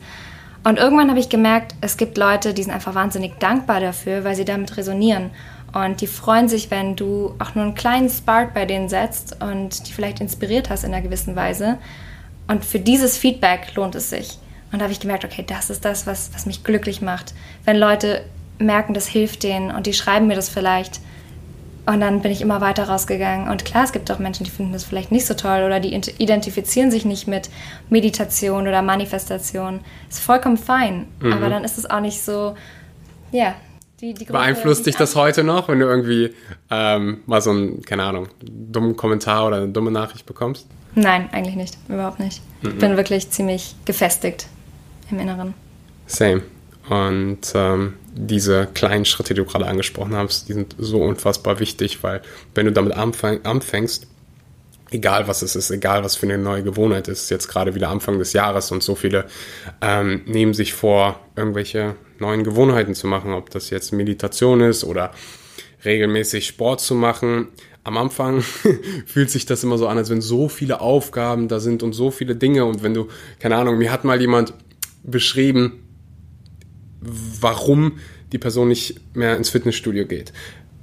Speaker 1: Und irgendwann habe ich gemerkt, es gibt Leute, die sind einfach wahnsinnig dankbar dafür, weil sie damit resonieren. Und die freuen sich, wenn du auch nur einen kleinen Spark bei denen setzt und die vielleicht inspiriert hast in einer gewissen Weise. Und für dieses Feedback lohnt es sich. Und da habe ich gemerkt, okay, das ist das, was, was mich glücklich macht. Wenn Leute merken, das hilft denen und die schreiben mir das vielleicht. Und dann bin ich immer weiter rausgegangen. Und klar, es gibt auch Menschen, die finden das vielleicht nicht so toll oder die identifizieren sich nicht mit Meditation oder Manifestation. Ist vollkommen fein. Mhm. Aber dann ist es auch nicht so, ja.
Speaker 2: Die, die Beeinflusst dich das heute noch, wenn du irgendwie ähm, mal so einen, keine Ahnung, dummen Kommentar oder eine dumme Nachricht bekommst?
Speaker 1: Nein, eigentlich nicht. Überhaupt nicht. Mhm. Ich bin wirklich ziemlich gefestigt im Inneren.
Speaker 2: Same. Und ähm, diese kleinen Schritte, die du gerade angesprochen hast, die sind so unfassbar wichtig, weil wenn du damit anfängst, egal was es ist, egal was für eine neue Gewohnheit ist, jetzt gerade wieder Anfang des Jahres und so viele ähm, nehmen sich vor, irgendwelche neuen Gewohnheiten zu machen, ob das jetzt Meditation ist oder regelmäßig Sport zu machen, am Anfang fühlt sich das immer so an, als wenn so viele Aufgaben da sind und so viele Dinge. Und wenn du, keine Ahnung, mir hat mal jemand beschrieben, warum die Person nicht mehr ins Fitnessstudio geht.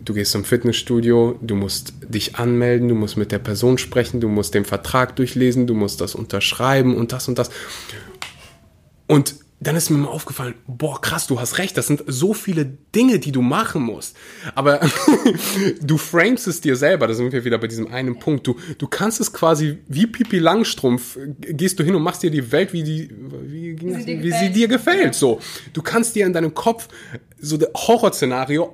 Speaker 2: Du gehst zum Fitnessstudio, du musst dich anmelden, du musst mit der Person sprechen, du musst den Vertrag durchlesen, du musst das unterschreiben und das und das. Und dann ist mir mal aufgefallen, boah, krass, du hast recht, das sind so viele Dinge, die du machen musst. Aber du framest es dir selber, da sind wir wieder bei diesem einen Punkt. Du, du kannst es quasi wie Pipi Langstrumpf, gehst du hin und machst dir die Welt, wie, die, wie, wie, sie, wie sie dir gefällt. So, du kannst dir in deinem Kopf so ein Horrorszenario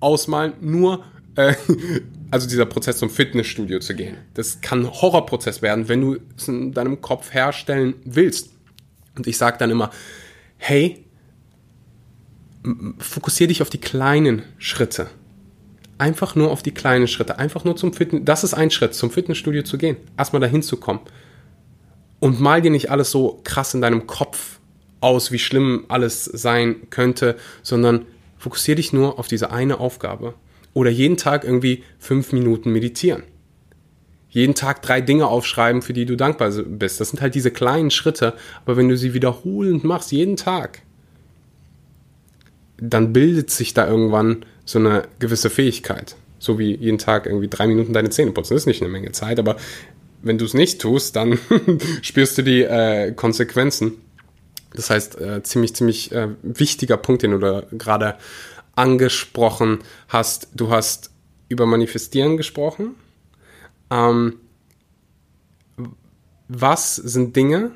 Speaker 2: ausmalen, nur äh, also dieser Prozess zum Fitnessstudio zu gehen. Das kann ein Horrorprozess werden, wenn du es in deinem Kopf herstellen willst. Und ich sage dann immer, hey, fokussiere dich auf die kleinen Schritte. Einfach nur auf die kleinen Schritte. Einfach nur zum Fitness. Das ist ein Schritt, zum Fitnessstudio zu gehen. Erstmal dahin zu kommen. Und mal dir nicht alles so krass in deinem Kopf aus, wie schlimm alles sein könnte, sondern fokussiere dich nur auf diese eine Aufgabe. Oder jeden Tag irgendwie fünf Minuten meditieren. Jeden Tag drei Dinge aufschreiben, für die du dankbar bist. Das sind halt diese kleinen Schritte. Aber wenn du sie wiederholend machst, jeden Tag, dann bildet sich da irgendwann so eine gewisse Fähigkeit. So wie jeden Tag irgendwie drei Minuten deine Zähne putzen. Das ist nicht eine Menge Zeit, aber wenn du es nicht tust, dann spürst du die äh, Konsequenzen. Das heißt, äh, ziemlich, ziemlich äh, wichtiger Punkt, den du da gerade angesprochen hast. Du hast über Manifestieren gesprochen. Ähm, was sind Dinge,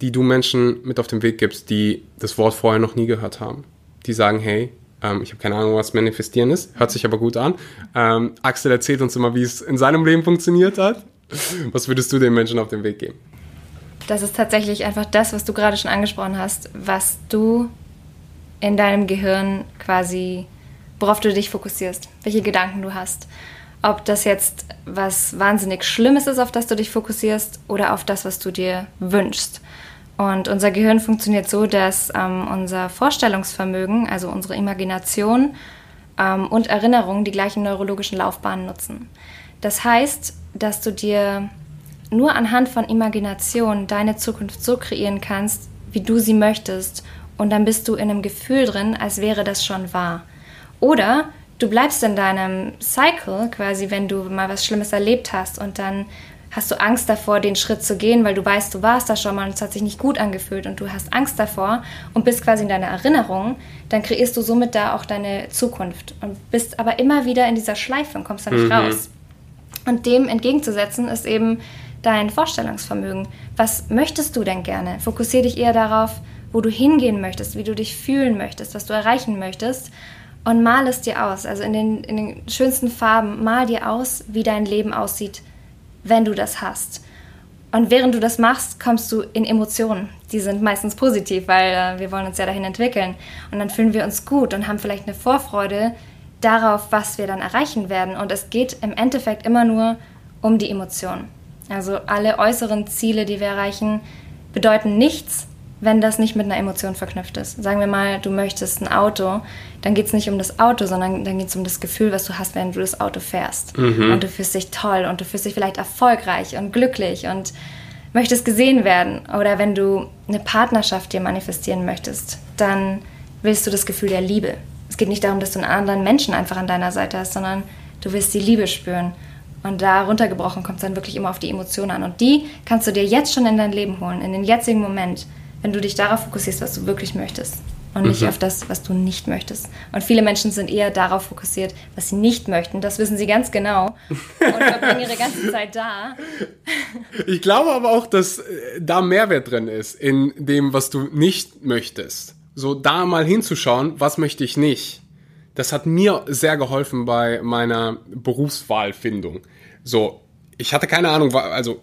Speaker 2: die du Menschen mit auf den Weg gibst, die das Wort vorher noch nie gehört haben? Die sagen, hey, ähm, ich habe keine Ahnung, was Manifestieren ist, hört sich aber gut an. Ähm, Axel erzählt uns immer, wie es in seinem Leben funktioniert hat. Was würdest du den Menschen auf den Weg geben?
Speaker 1: Das ist tatsächlich einfach das, was du gerade schon angesprochen hast, was du in deinem Gehirn quasi, worauf du dich fokussierst, welche Gedanken du hast. Ob das jetzt was wahnsinnig Schlimmes ist, auf das du dich fokussierst, oder auf das, was du dir wünschst. Und unser Gehirn funktioniert so, dass ähm, unser Vorstellungsvermögen, also unsere Imagination ähm, und Erinnerung die gleichen neurologischen Laufbahnen nutzen. Das heißt, dass du dir nur anhand von Imagination deine Zukunft so kreieren kannst, wie du sie möchtest. Und dann bist du in einem Gefühl drin, als wäre das schon wahr. Oder du bleibst in deinem Cycle, quasi, wenn du mal was Schlimmes erlebt hast und dann hast du Angst davor, den Schritt zu gehen, weil du weißt, du warst da schon mal und es hat sich nicht gut angefühlt und du hast Angst davor und bist quasi in deiner Erinnerung, dann kreierst du somit da auch deine Zukunft und bist aber immer wieder in dieser Schleife und kommst da nicht mhm. raus. Und dem entgegenzusetzen ist eben dein Vorstellungsvermögen. Was möchtest du denn gerne? Fokussiere dich eher darauf, wo du hingehen möchtest, wie du dich fühlen möchtest, was du erreichen möchtest und mal es dir aus. Also in den, in den schönsten Farben, mal dir aus, wie dein Leben aussieht wenn du das hast. Und während du das machst, kommst du in Emotionen. Die sind meistens positiv, weil äh, wir wollen uns ja dahin entwickeln. Und dann fühlen wir uns gut und haben vielleicht eine Vorfreude darauf, was wir dann erreichen werden. Und es geht im Endeffekt immer nur um die Emotionen. Also alle äußeren Ziele, die wir erreichen, bedeuten nichts, wenn das nicht mit einer Emotion verknüpft ist. Sagen wir mal, du möchtest ein Auto, dann geht es nicht um das Auto, sondern dann geht es um das Gefühl, was du hast, wenn du das Auto fährst. Mhm. Und du fühlst dich toll und du fühlst dich vielleicht erfolgreich und glücklich und möchtest gesehen werden. Oder wenn du eine Partnerschaft dir manifestieren möchtest, dann willst du das Gefühl der Liebe. Es geht nicht darum, dass du einen anderen Menschen einfach an deiner Seite hast, sondern du willst die Liebe spüren. Und da runtergebrochen kommt es dann wirklich immer auf die Emotionen an. Und die kannst du dir jetzt schon in dein Leben holen, in den jetzigen Moment wenn du dich darauf fokussierst, was du wirklich möchtest und nicht mhm. auf das, was du nicht möchtest. Und viele Menschen sind eher darauf fokussiert, was sie nicht möchten. Das wissen sie ganz genau und verbringen ihre ganze Zeit da.
Speaker 2: Ich glaube aber auch, dass äh, da Mehrwert drin ist in dem, was du nicht möchtest. So da mal hinzuschauen, was möchte ich nicht. Das hat mir sehr geholfen bei meiner Berufswahlfindung. So, ich hatte keine Ahnung, also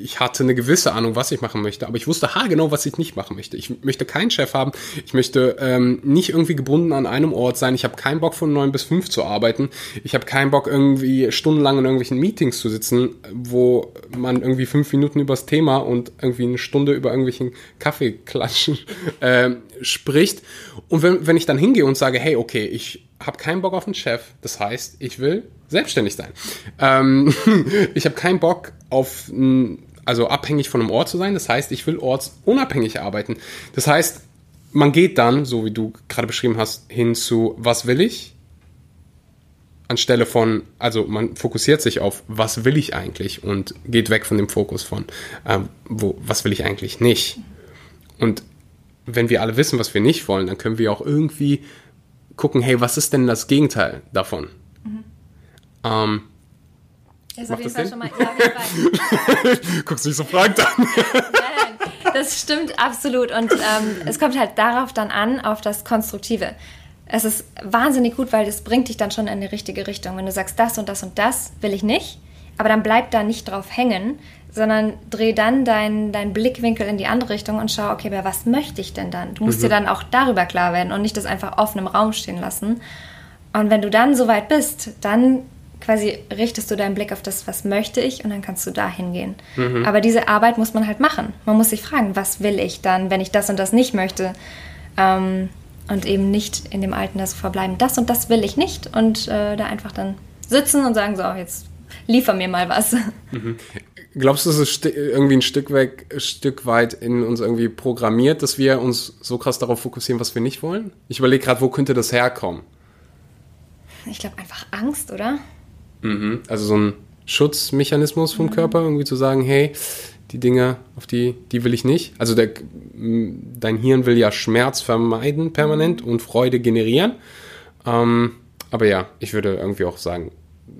Speaker 2: ich hatte eine gewisse Ahnung, was ich machen möchte, aber ich wusste haargenau, was ich nicht machen möchte. Ich möchte keinen Chef haben, ich möchte ähm, nicht irgendwie gebunden an einem Ort sein, ich habe keinen Bock von neun bis fünf zu arbeiten, ich habe keinen Bock irgendwie stundenlang in irgendwelchen Meetings zu sitzen, wo man irgendwie fünf Minuten übers Thema und irgendwie eine Stunde über irgendwelchen Kaffeeklatschen äh, spricht. Und wenn, wenn ich dann hingehe und sage, hey, okay, ich habe keinen Bock auf einen Chef, das heißt, ich will selbstständig sein. Ähm, ich habe keinen Bock auf also abhängig von einem Ort zu sein. Das heißt, ich will ortsunabhängig arbeiten. Das heißt, man geht dann, so wie du gerade beschrieben hast, hin zu, was will ich? Anstelle von, also man fokussiert sich auf, was will ich eigentlich und geht weg von dem Fokus von, äh, wo, was will ich eigentlich nicht? Und wenn wir alle wissen, was wir nicht wollen, dann können wir auch irgendwie gucken, hey, was ist denn das Gegenteil davon? Mhm. Ähm, ist auf jeden Fall schon mal. Ja. Guckst nicht so fragend an.
Speaker 1: Nein, das stimmt absolut. Und ähm, es kommt halt darauf dann an, auf das Konstruktive. Es ist wahnsinnig gut, weil das bringt dich dann schon in die richtige Richtung. Wenn du sagst, das und das und das will ich nicht, Aber dann bleib da nicht drauf hängen, sondern dreh dann deinen dein Blickwinkel in die andere Richtung und schau, okay, aber was möchte ich denn dann? Du musst mhm. dir dann auch darüber klar werden und nicht das einfach offen im Raum stehen lassen. Und wenn du dann soweit bist, dann quasi richtest du deinen Blick auf das, was möchte ich und dann kannst du da hingehen. Mhm. Aber diese Arbeit muss man halt machen. Man muss sich fragen, was will ich dann, wenn ich das und das nicht möchte? Ähm, und eben nicht in dem Alten da so verbleiben, das und das will ich nicht und äh, da einfach dann sitzen und sagen, so, jetzt liefer mir mal was.
Speaker 2: Mhm. Glaubst du, es ist irgendwie ein Stück, weg, ein Stück weit in uns irgendwie programmiert, dass wir uns so krass darauf fokussieren, was wir nicht wollen? Ich überlege gerade, wo könnte das herkommen?
Speaker 1: Ich glaube einfach Angst, oder?
Speaker 2: Mhm. Also so ein Schutzmechanismus vom mhm. Körper, irgendwie zu sagen, hey, die Dinge, auf die, die will ich nicht. Also der, dein Hirn will ja Schmerz vermeiden permanent mhm. und Freude generieren. Ähm, aber ja, ich würde irgendwie auch sagen,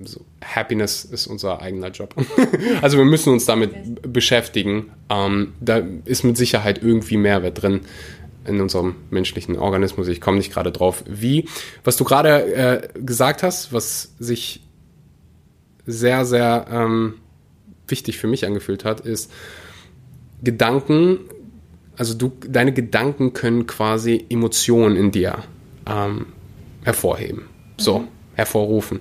Speaker 2: so, Happiness ist unser eigener Job. also wir müssen uns damit beschäftigen. Ähm, da ist mit Sicherheit irgendwie Mehrwert drin in unserem menschlichen Organismus. Ich komme nicht gerade drauf, wie. Was du gerade äh, gesagt hast, was sich sehr, sehr ähm, wichtig für mich angefühlt hat, ist Gedanken, also du, deine Gedanken können quasi Emotionen in dir ähm, hervorheben. So, mhm. hervorrufen.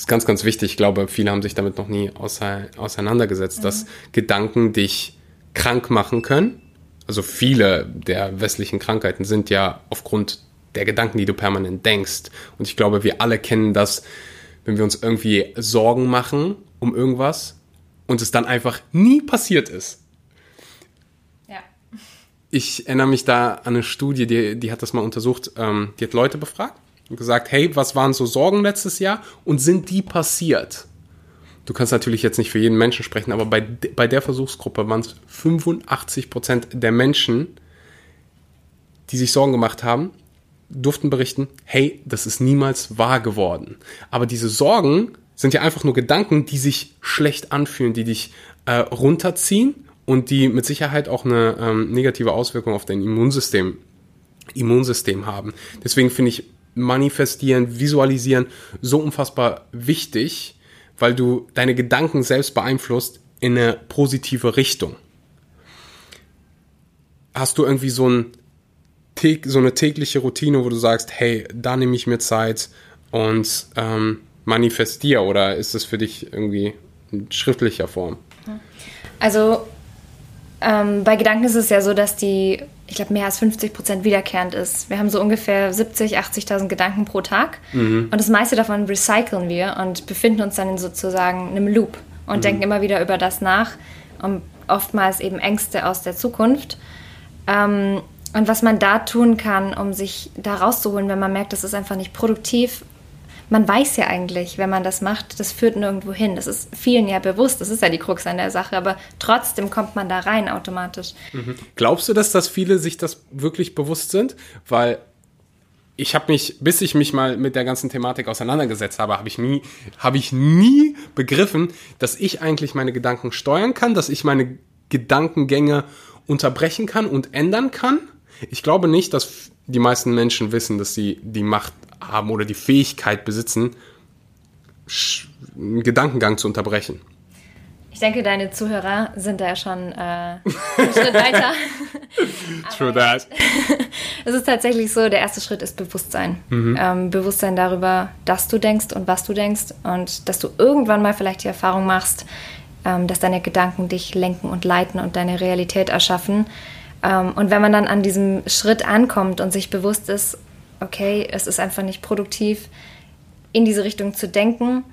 Speaker 2: Das ist ganz, ganz wichtig. Ich glaube, viele haben sich damit noch nie auseinandergesetzt, mhm. dass Gedanken dich krank machen können. Also viele der westlichen Krankheiten sind ja aufgrund der Gedanken, die du permanent denkst. Und ich glaube, wir alle kennen das, wenn wir uns irgendwie Sorgen machen um irgendwas und es dann einfach nie passiert ist.
Speaker 1: Ja.
Speaker 2: Ich erinnere mich da an eine Studie, die, die hat das mal untersucht. Ähm, die hat Leute befragt und gesagt, hey, was waren so Sorgen letztes Jahr und sind die passiert? Du kannst natürlich jetzt nicht für jeden Menschen sprechen, aber bei, bei der Versuchsgruppe waren es 85 Prozent der Menschen, die sich Sorgen gemacht haben, durften berichten, hey, das ist niemals wahr geworden. Aber diese Sorgen sind ja einfach nur Gedanken, die sich schlecht anfühlen, die dich äh, runterziehen und die mit Sicherheit auch eine ähm, negative Auswirkung auf dein Immunsystem, Immunsystem haben. Deswegen finde ich manifestieren, visualisieren so unfassbar wichtig, weil du deine Gedanken selbst beeinflusst in eine positive Richtung. Hast du irgendwie so ein so eine tägliche Routine, wo du sagst, hey, da nehme ich mir Zeit und ähm, manifestiere oder ist das für dich irgendwie in schriftlicher Form?
Speaker 1: Also ähm, bei Gedanken ist es ja so, dass die, ich glaube, mehr als 50 Prozent wiederkehrend ist. Wir haben so ungefähr 70, 80.000 Gedanken pro Tag mhm. und das meiste davon recyceln wir und befinden uns dann in sozusagen einem Loop und mhm. denken immer wieder über das nach und oftmals eben Ängste aus der Zukunft. Ähm, und was man da tun kann, um sich da rauszuholen, wenn man merkt, das ist einfach nicht produktiv. Man weiß ja eigentlich, wenn man das macht, das führt nirgendwo hin. Das ist vielen ja bewusst, das ist ja die Krux an der Sache, aber trotzdem kommt man da rein automatisch.
Speaker 2: Mhm. Glaubst du, dass das viele sich das wirklich bewusst sind? Weil ich habe mich, bis ich mich mal mit der ganzen Thematik auseinandergesetzt habe, habe ich nie, habe ich nie begriffen, dass ich eigentlich meine Gedanken steuern kann, dass ich meine Gedankengänge unterbrechen kann und ändern kann ich glaube nicht, dass die meisten Menschen wissen, dass sie die Macht haben oder die Fähigkeit besitzen, einen Gedankengang zu unterbrechen.
Speaker 1: Ich denke, deine Zuhörer sind da ja schon äh, einen Schritt weiter.
Speaker 2: True that.
Speaker 1: es ist tatsächlich so, der erste Schritt ist Bewusstsein. Mhm. Ähm, Bewusstsein darüber, dass du denkst und was du denkst und dass du irgendwann mal vielleicht die Erfahrung machst, ähm, dass deine Gedanken dich lenken und leiten und deine Realität erschaffen. Ähm, und wenn man dann an diesem Schritt ankommt und sich bewusst ist, okay, es ist einfach nicht produktiv, in diese Richtung zu denken,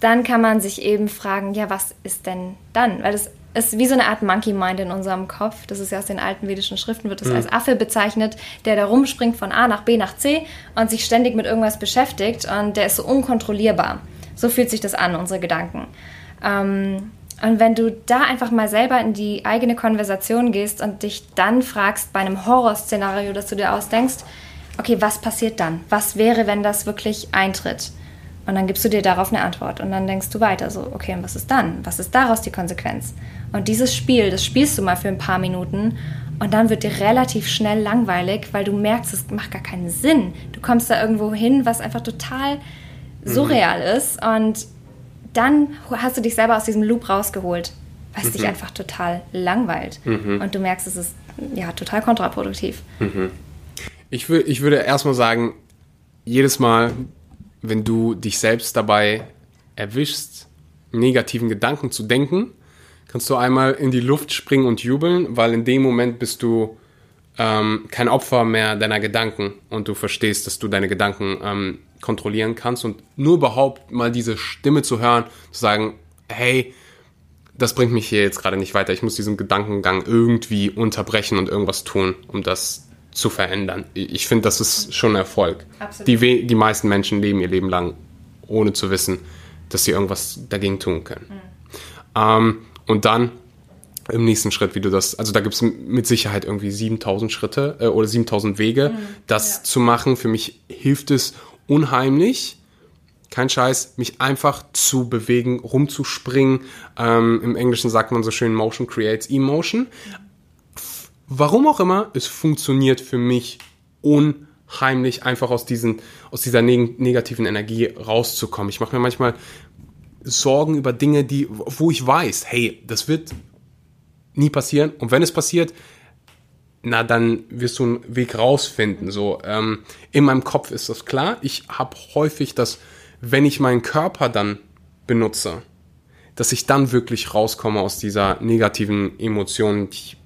Speaker 1: dann kann man sich eben fragen, ja, was ist denn dann? Weil das ist wie so eine Art Monkey Mind in unserem Kopf. Das ist ja aus den alten vedischen Schriften, wird das mhm. als Affe bezeichnet, der da rumspringt von A nach B nach C und sich ständig mit irgendwas beschäftigt und der ist so unkontrollierbar. So fühlt sich das an, unsere Gedanken. Ähm, und wenn du da einfach mal selber in die eigene Konversation gehst und dich dann fragst bei einem Horrorszenario, das du dir ausdenkst, okay, was passiert dann? Was wäre, wenn das wirklich eintritt? Und dann gibst du dir darauf eine Antwort und dann denkst du weiter so, okay, und was ist dann? Was ist daraus die Konsequenz? Und dieses Spiel, das spielst du mal für ein paar Minuten und dann wird dir relativ schnell langweilig, weil du merkst, es macht gar keinen Sinn. Du kommst da irgendwo hin, was einfach total surreal mhm. ist und dann hast du dich selber aus diesem Loop rausgeholt, weil es mhm. dich einfach total langweilt. Mhm. Und du merkst, es ist ja total kontraproduktiv.
Speaker 2: Ich, will, ich würde erstmal sagen, jedes Mal, wenn du dich selbst dabei erwischst, negativen Gedanken zu denken, kannst du einmal in die Luft springen und jubeln, weil in dem Moment bist du ähm, kein Opfer mehr deiner Gedanken und du verstehst, dass du deine Gedanken ähm, kontrollieren kannst und nur überhaupt mal diese Stimme zu hören, zu sagen, hey, das bringt mich hier jetzt gerade nicht weiter. Ich muss diesen Gedankengang irgendwie unterbrechen und irgendwas tun, um das zu verändern. Ich finde, das ist schon ein Erfolg. Absolut. Die, die meisten Menschen leben ihr Leben lang, ohne zu wissen, dass sie irgendwas dagegen tun können. Mhm. Ähm, und dann im nächsten Schritt, wie du das, also da gibt es mit Sicherheit irgendwie 7000 Schritte äh, oder 7000 Wege, mhm, das ja. zu machen. Für mich hilft es unheimlich, kein Scheiß, mich einfach zu bewegen, rumzuspringen. Ähm, Im Englischen sagt man so schön, Motion creates Emotion. Warum auch immer, es funktioniert für mich unheimlich, einfach aus, diesen, aus dieser neg negativen Energie rauszukommen. Ich mache mir manchmal Sorgen über Dinge, die, wo ich weiß, hey, das wird nie passieren. Und wenn es passiert, na, dann wirst du einen Weg rausfinden. So, ähm, in meinem Kopf ist das klar. Ich habe häufig das, wenn ich meinen Körper dann benutze, dass ich dann wirklich rauskomme aus dieser negativen Emotion. Ich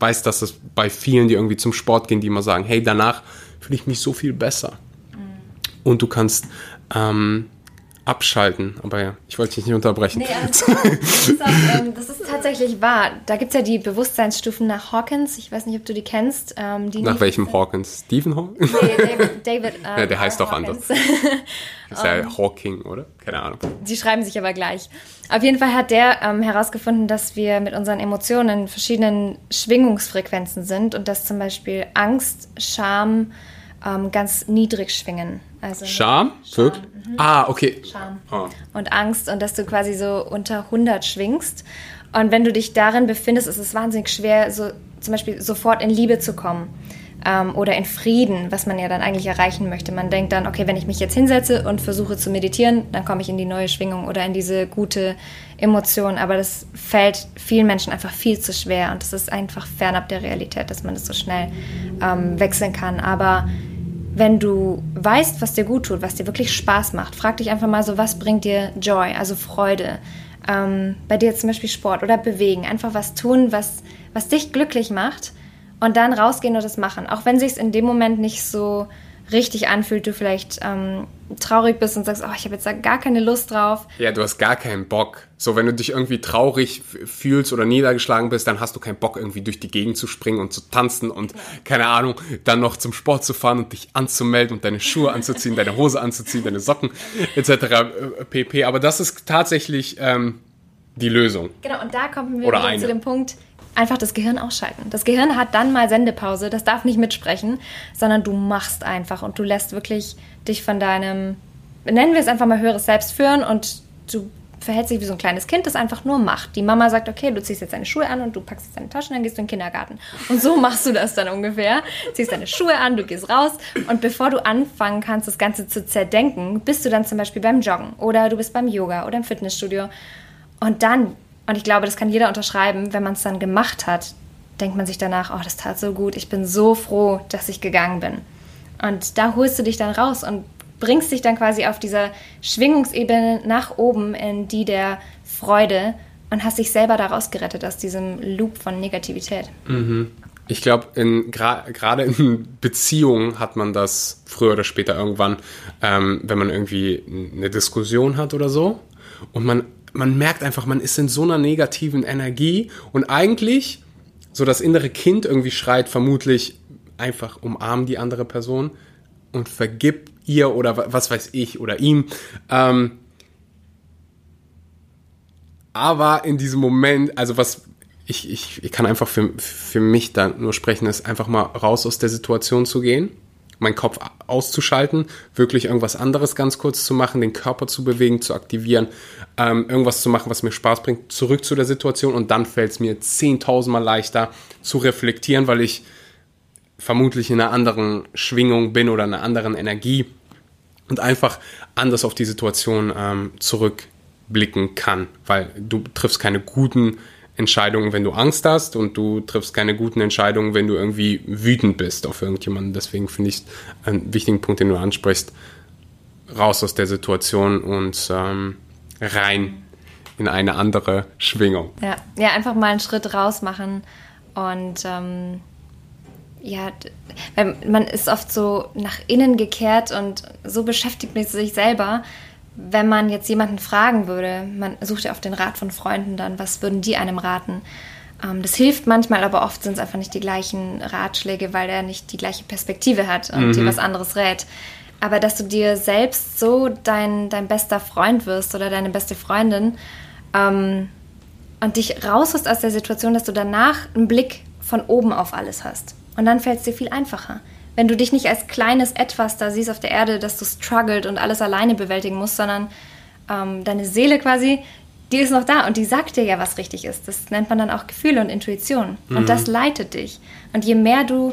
Speaker 2: weiß, dass das bei vielen, die irgendwie zum Sport gehen, die immer sagen, hey, danach fühle ich mich so viel besser. Mhm. Und du kannst ähm, abschalten. Aber ja, ich wollte dich nicht unterbrechen. Nee, also,
Speaker 1: das, ist auch, ähm, das, ist tatsächlich wahr. Da gibt es ja die Bewusstseinsstufen nach Hawkins. Ich weiß nicht, ob du die kennst. Ähm, die
Speaker 2: nach welchem Hawkins? Stephen Hawkins? Nee, David. David ähm, ja, der heißt doch anders. ist ja um, Hawking, oder? Keine Ahnung.
Speaker 1: Die schreiben sich aber gleich. Auf jeden Fall hat der ähm, herausgefunden, dass wir mit unseren Emotionen in verschiedenen Schwingungsfrequenzen sind und dass zum Beispiel Angst, Scham ähm, ganz niedrig schwingen.
Speaker 2: Also Scham? Scham. Mhm. Ah, okay.
Speaker 1: Scham. Oh. Und Angst und dass du quasi so unter 100 schwingst. Und wenn du dich darin befindest, ist es wahnsinnig schwer, so zum Beispiel sofort in Liebe zu kommen ähm, oder in Frieden, was man ja dann eigentlich erreichen möchte. Man denkt dann, okay, wenn ich mich jetzt hinsetze und versuche zu meditieren, dann komme ich in die neue Schwingung oder in diese gute Emotion. Aber das fällt vielen Menschen einfach viel zu schwer und es ist einfach fernab der Realität, dass man das so schnell ähm, wechseln kann. Aber wenn du weißt, was dir gut tut, was dir wirklich Spaß macht, frag dich einfach mal so, was bringt dir Joy, also Freude. Ähm, bei dir zum Beispiel Sport oder Bewegen. Einfach was tun, was, was dich glücklich macht und dann rausgehen und das machen. Auch wenn sich in dem Moment nicht so richtig anfühlt, du vielleicht ähm, traurig bist und sagst, oh, ich habe jetzt da gar keine Lust drauf.
Speaker 2: Ja, du hast gar keinen Bock. So, wenn du dich irgendwie traurig fühlst oder niedergeschlagen bist, dann hast du keinen Bock, irgendwie durch die Gegend zu springen und zu tanzen und, keine Ahnung, dann noch zum Sport zu fahren und dich anzumelden und deine Schuhe anzuziehen, deine Hose anzuziehen, deine Socken etc. Äh, pp. Aber das ist tatsächlich ähm, die Lösung.
Speaker 1: Genau, und da kommen wir zu dem Punkt, einfach das Gehirn ausschalten. Das Gehirn hat dann mal Sendepause, das darf nicht mitsprechen, sondern du machst einfach und du lässt wirklich dich von deinem, nennen wir es einfach mal höheres Selbst führen und du verhältst dich wie so ein kleines Kind, das einfach nur macht. Die Mama sagt, okay, du ziehst jetzt deine Schuhe an und du packst jetzt deine Taschen, dann gehst du in den Kindergarten. Und so machst du das dann ungefähr. Ziehst deine Schuhe an, du gehst raus und bevor du anfangen kannst, das Ganze zu zerdenken, bist du dann zum Beispiel beim Joggen oder du bist beim Yoga oder im Fitnessstudio und dann und ich glaube, das kann jeder unterschreiben, wenn man es dann gemacht hat, denkt man sich danach, oh, das tat so gut, ich bin so froh, dass ich gegangen bin. Und da holst du dich dann raus und bringst dich dann quasi auf dieser Schwingungsebene nach oben in die der Freude und hast dich selber daraus gerettet aus diesem Loop von Negativität.
Speaker 2: Mhm. Ich glaube, gerade in Beziehungen hat man das früher oder später irgendwann, ähm, wenn man irgendwie eine Diskussion hat oder so und man man merkt einfach, man ist in so einer negativen Energie und eigentlich so das innere Kind irgendwie schreit vermutlich einfach umarm die andere Person und vergib ihr oder was weiß ich oder ihm. Ähm, aber in diesem Moment, also was ich, ich, ich kann einfach für, für mich da nur sprechen, ist einfach mal raus aus der Situation zu gehen meinen Kopf auszuschalten, wirklich irgendwas anderes ganz kurz zu machen, den Körper zu bewegen, zu aktivieren, ähm, irgendwas zu machen, was mir Spaß bringt, zurück zu der Situation und dann fällt es mir 10.000 Mal leichter zu reflektieren, weil ich vermutlich in einer anderen Schwingung bin oder einer anderen Energie und einfach anders auf die Situation ähm, zurück blicken kann, weil du triffst keine guten Entscheidungen, wenn du Angst hast und du triffst keine guten Entscheidungen, wenn du irgendwie wütend bist auf irgendjemanden. Deswegen finde ich einen wichtigen Punkt, den du ansprichst, raus aus der Situation und ähm, rein in eine andere Schwingung.
Speaker 1: Ja, ja, einfach mal einen Schritt raus machen und ähm, ja, weil man ist oft so nach innen gekehrt und so beschäftigt mit sich selber, wenn man jetzt jemanden fragen würde, man sucht ja oft den Rat von Freunden dann, was würden die einem raten? Ähm, das hilft manchmal, aber oft sind es einfach nicht die gleichen Ratschläge, weil er nicht die gleiche Perspektive hat und mhm. dir was anderes rät. Aber dass du dir selbst so dein, dein bester Freund wirst oder deine beste Freundin ähm, und dich rausholst aus der Situation, dass du danach einen Blick von oben auf alles hast. Und dann fällt es dir viel einfacher wenn du dich nicht als kleines Etwas da siehst auf der Erde, dass du struggelt und alles alleine bewältigen musst, sondern ähm, deine Seele quasi, die ist noch da und die sagt dir ja, was richtig ist. Das nennt man dann auch Gefühle und Intuition. Mhm. Und das leitet dich. Und je mehr du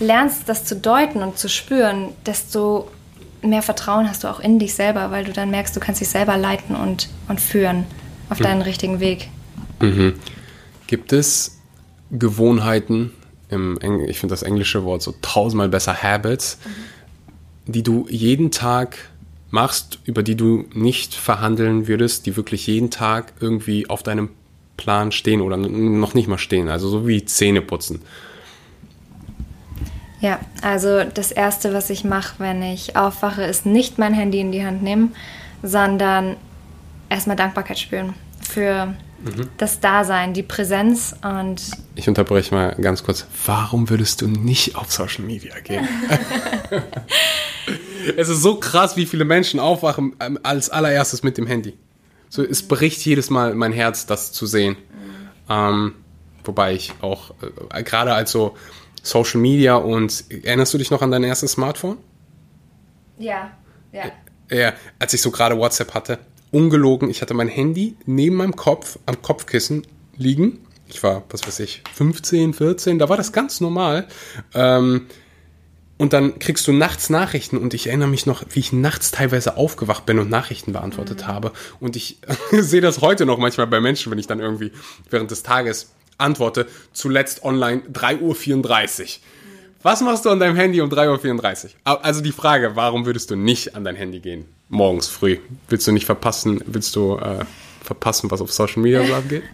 Speaker 1: lernst, das zu deuten und zu spüren, desto mehr Vertrauen hast du auch in dich selber, weil du dann merkst, du kannst dich selber leiten und, und führen auf deinen mhm. richtigen Weg.
Speaker 2: Mhm. Gibt es Gewohnheiten, im Eng ich finde das englische Wort so tausendmal besser, Habits, mhm. die du jeden Tag machst, über die du nicht verhandeln würdest, die wirklich jeden Tag irgendwie auf deinem Plan stehen oder noch nicht mal stehen, also so wie Zähne putzen.
Speaker 1: Ja, also das Erste, was ich mache, wenn ich aufwache, ist nicht mein Handy in die Hand nehmen, sondern erstmal Dankbarkeit spüren für mhm. das Dasein, die Präsenz und.
Speaker 2: Ich unterbreche mal ganz kurz. Warum würdest du nicht auf Social Media gehen? es ist so krass, wie viele Menschen aufwachen ähm, als allererstes mit dem Handy. So, es bricht jedes Mal mein Herz, das zu sehen. Mhm. Ähm, wobei ich auch, äh, gerade als so Social Media und erinnerst du dich noch an dein erstes Smartphone?
Speaker 1: Ja, ja.
Speaker 2: Ja, als ich so gerade WhatsApp hatte ungelogen, ich hatte mein Handy neben meinem Kopf am Kopfkissen liegen. Ich war, was weiß ich, 15, 14, da war das ganz normal. Ähm, und dann kriegst du nachts Nachrichten und ich erinnere mich noch, wie ich nachts teilweise aufgewacht bin und Nachrichten beantwortet mhm. habe. Und ich sehe das heute noch manchmal bei Menschen, wenn ich dann irgendwie während des Tages antworte, zuletzt online 3.34 Uhr. Was machst du an deinem Handy um 3.34 Uhr? Also die Frage, warum würdest du nicht an dein Handy gehen? morgens früh. Willst du nicht verpassen, willst du äh, verpassen, was auf Social Media so abgeht?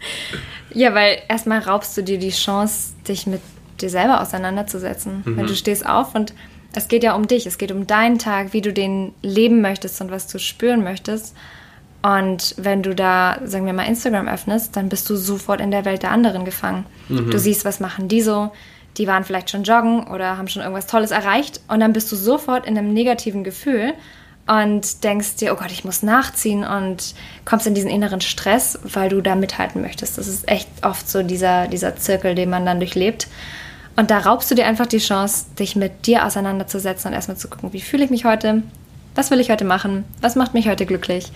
Speaker 1: Ja, weil erstmal raubst du dir die Chance, dich mit dir selber auseinanderzusetzen. Mhm. Wenn du stehst auf und es geht ja um dich, es geht um deinen Tag, wie du den leben möchtest und was du spüren möchtest. Und wenn du da, sagen wir mal, Instagram öffnest, dann bist du sofort in der Welt der anderen gefangen. Mhm. Du siehst, was machen die so, die waren vielleicht schon joggen oder haben schon irgendwas Tolles erreicht und dann bist du sofort in einem negativen Gefühl und denkst dir, oh Gott, ich muss nachziehen und kommst in diesen inneren Stress, weil du da mithalten möchtest. Das ist echt oft so dieser, dieser Zirkel, den man dann durchlebt. Und da raubst du dir einfach die Chance, dich mit dir auseinanderzusetzen und erstmal zu gucken, wie fühle ich mich heute, was will ich heute machen, was macht mich heute glücklich.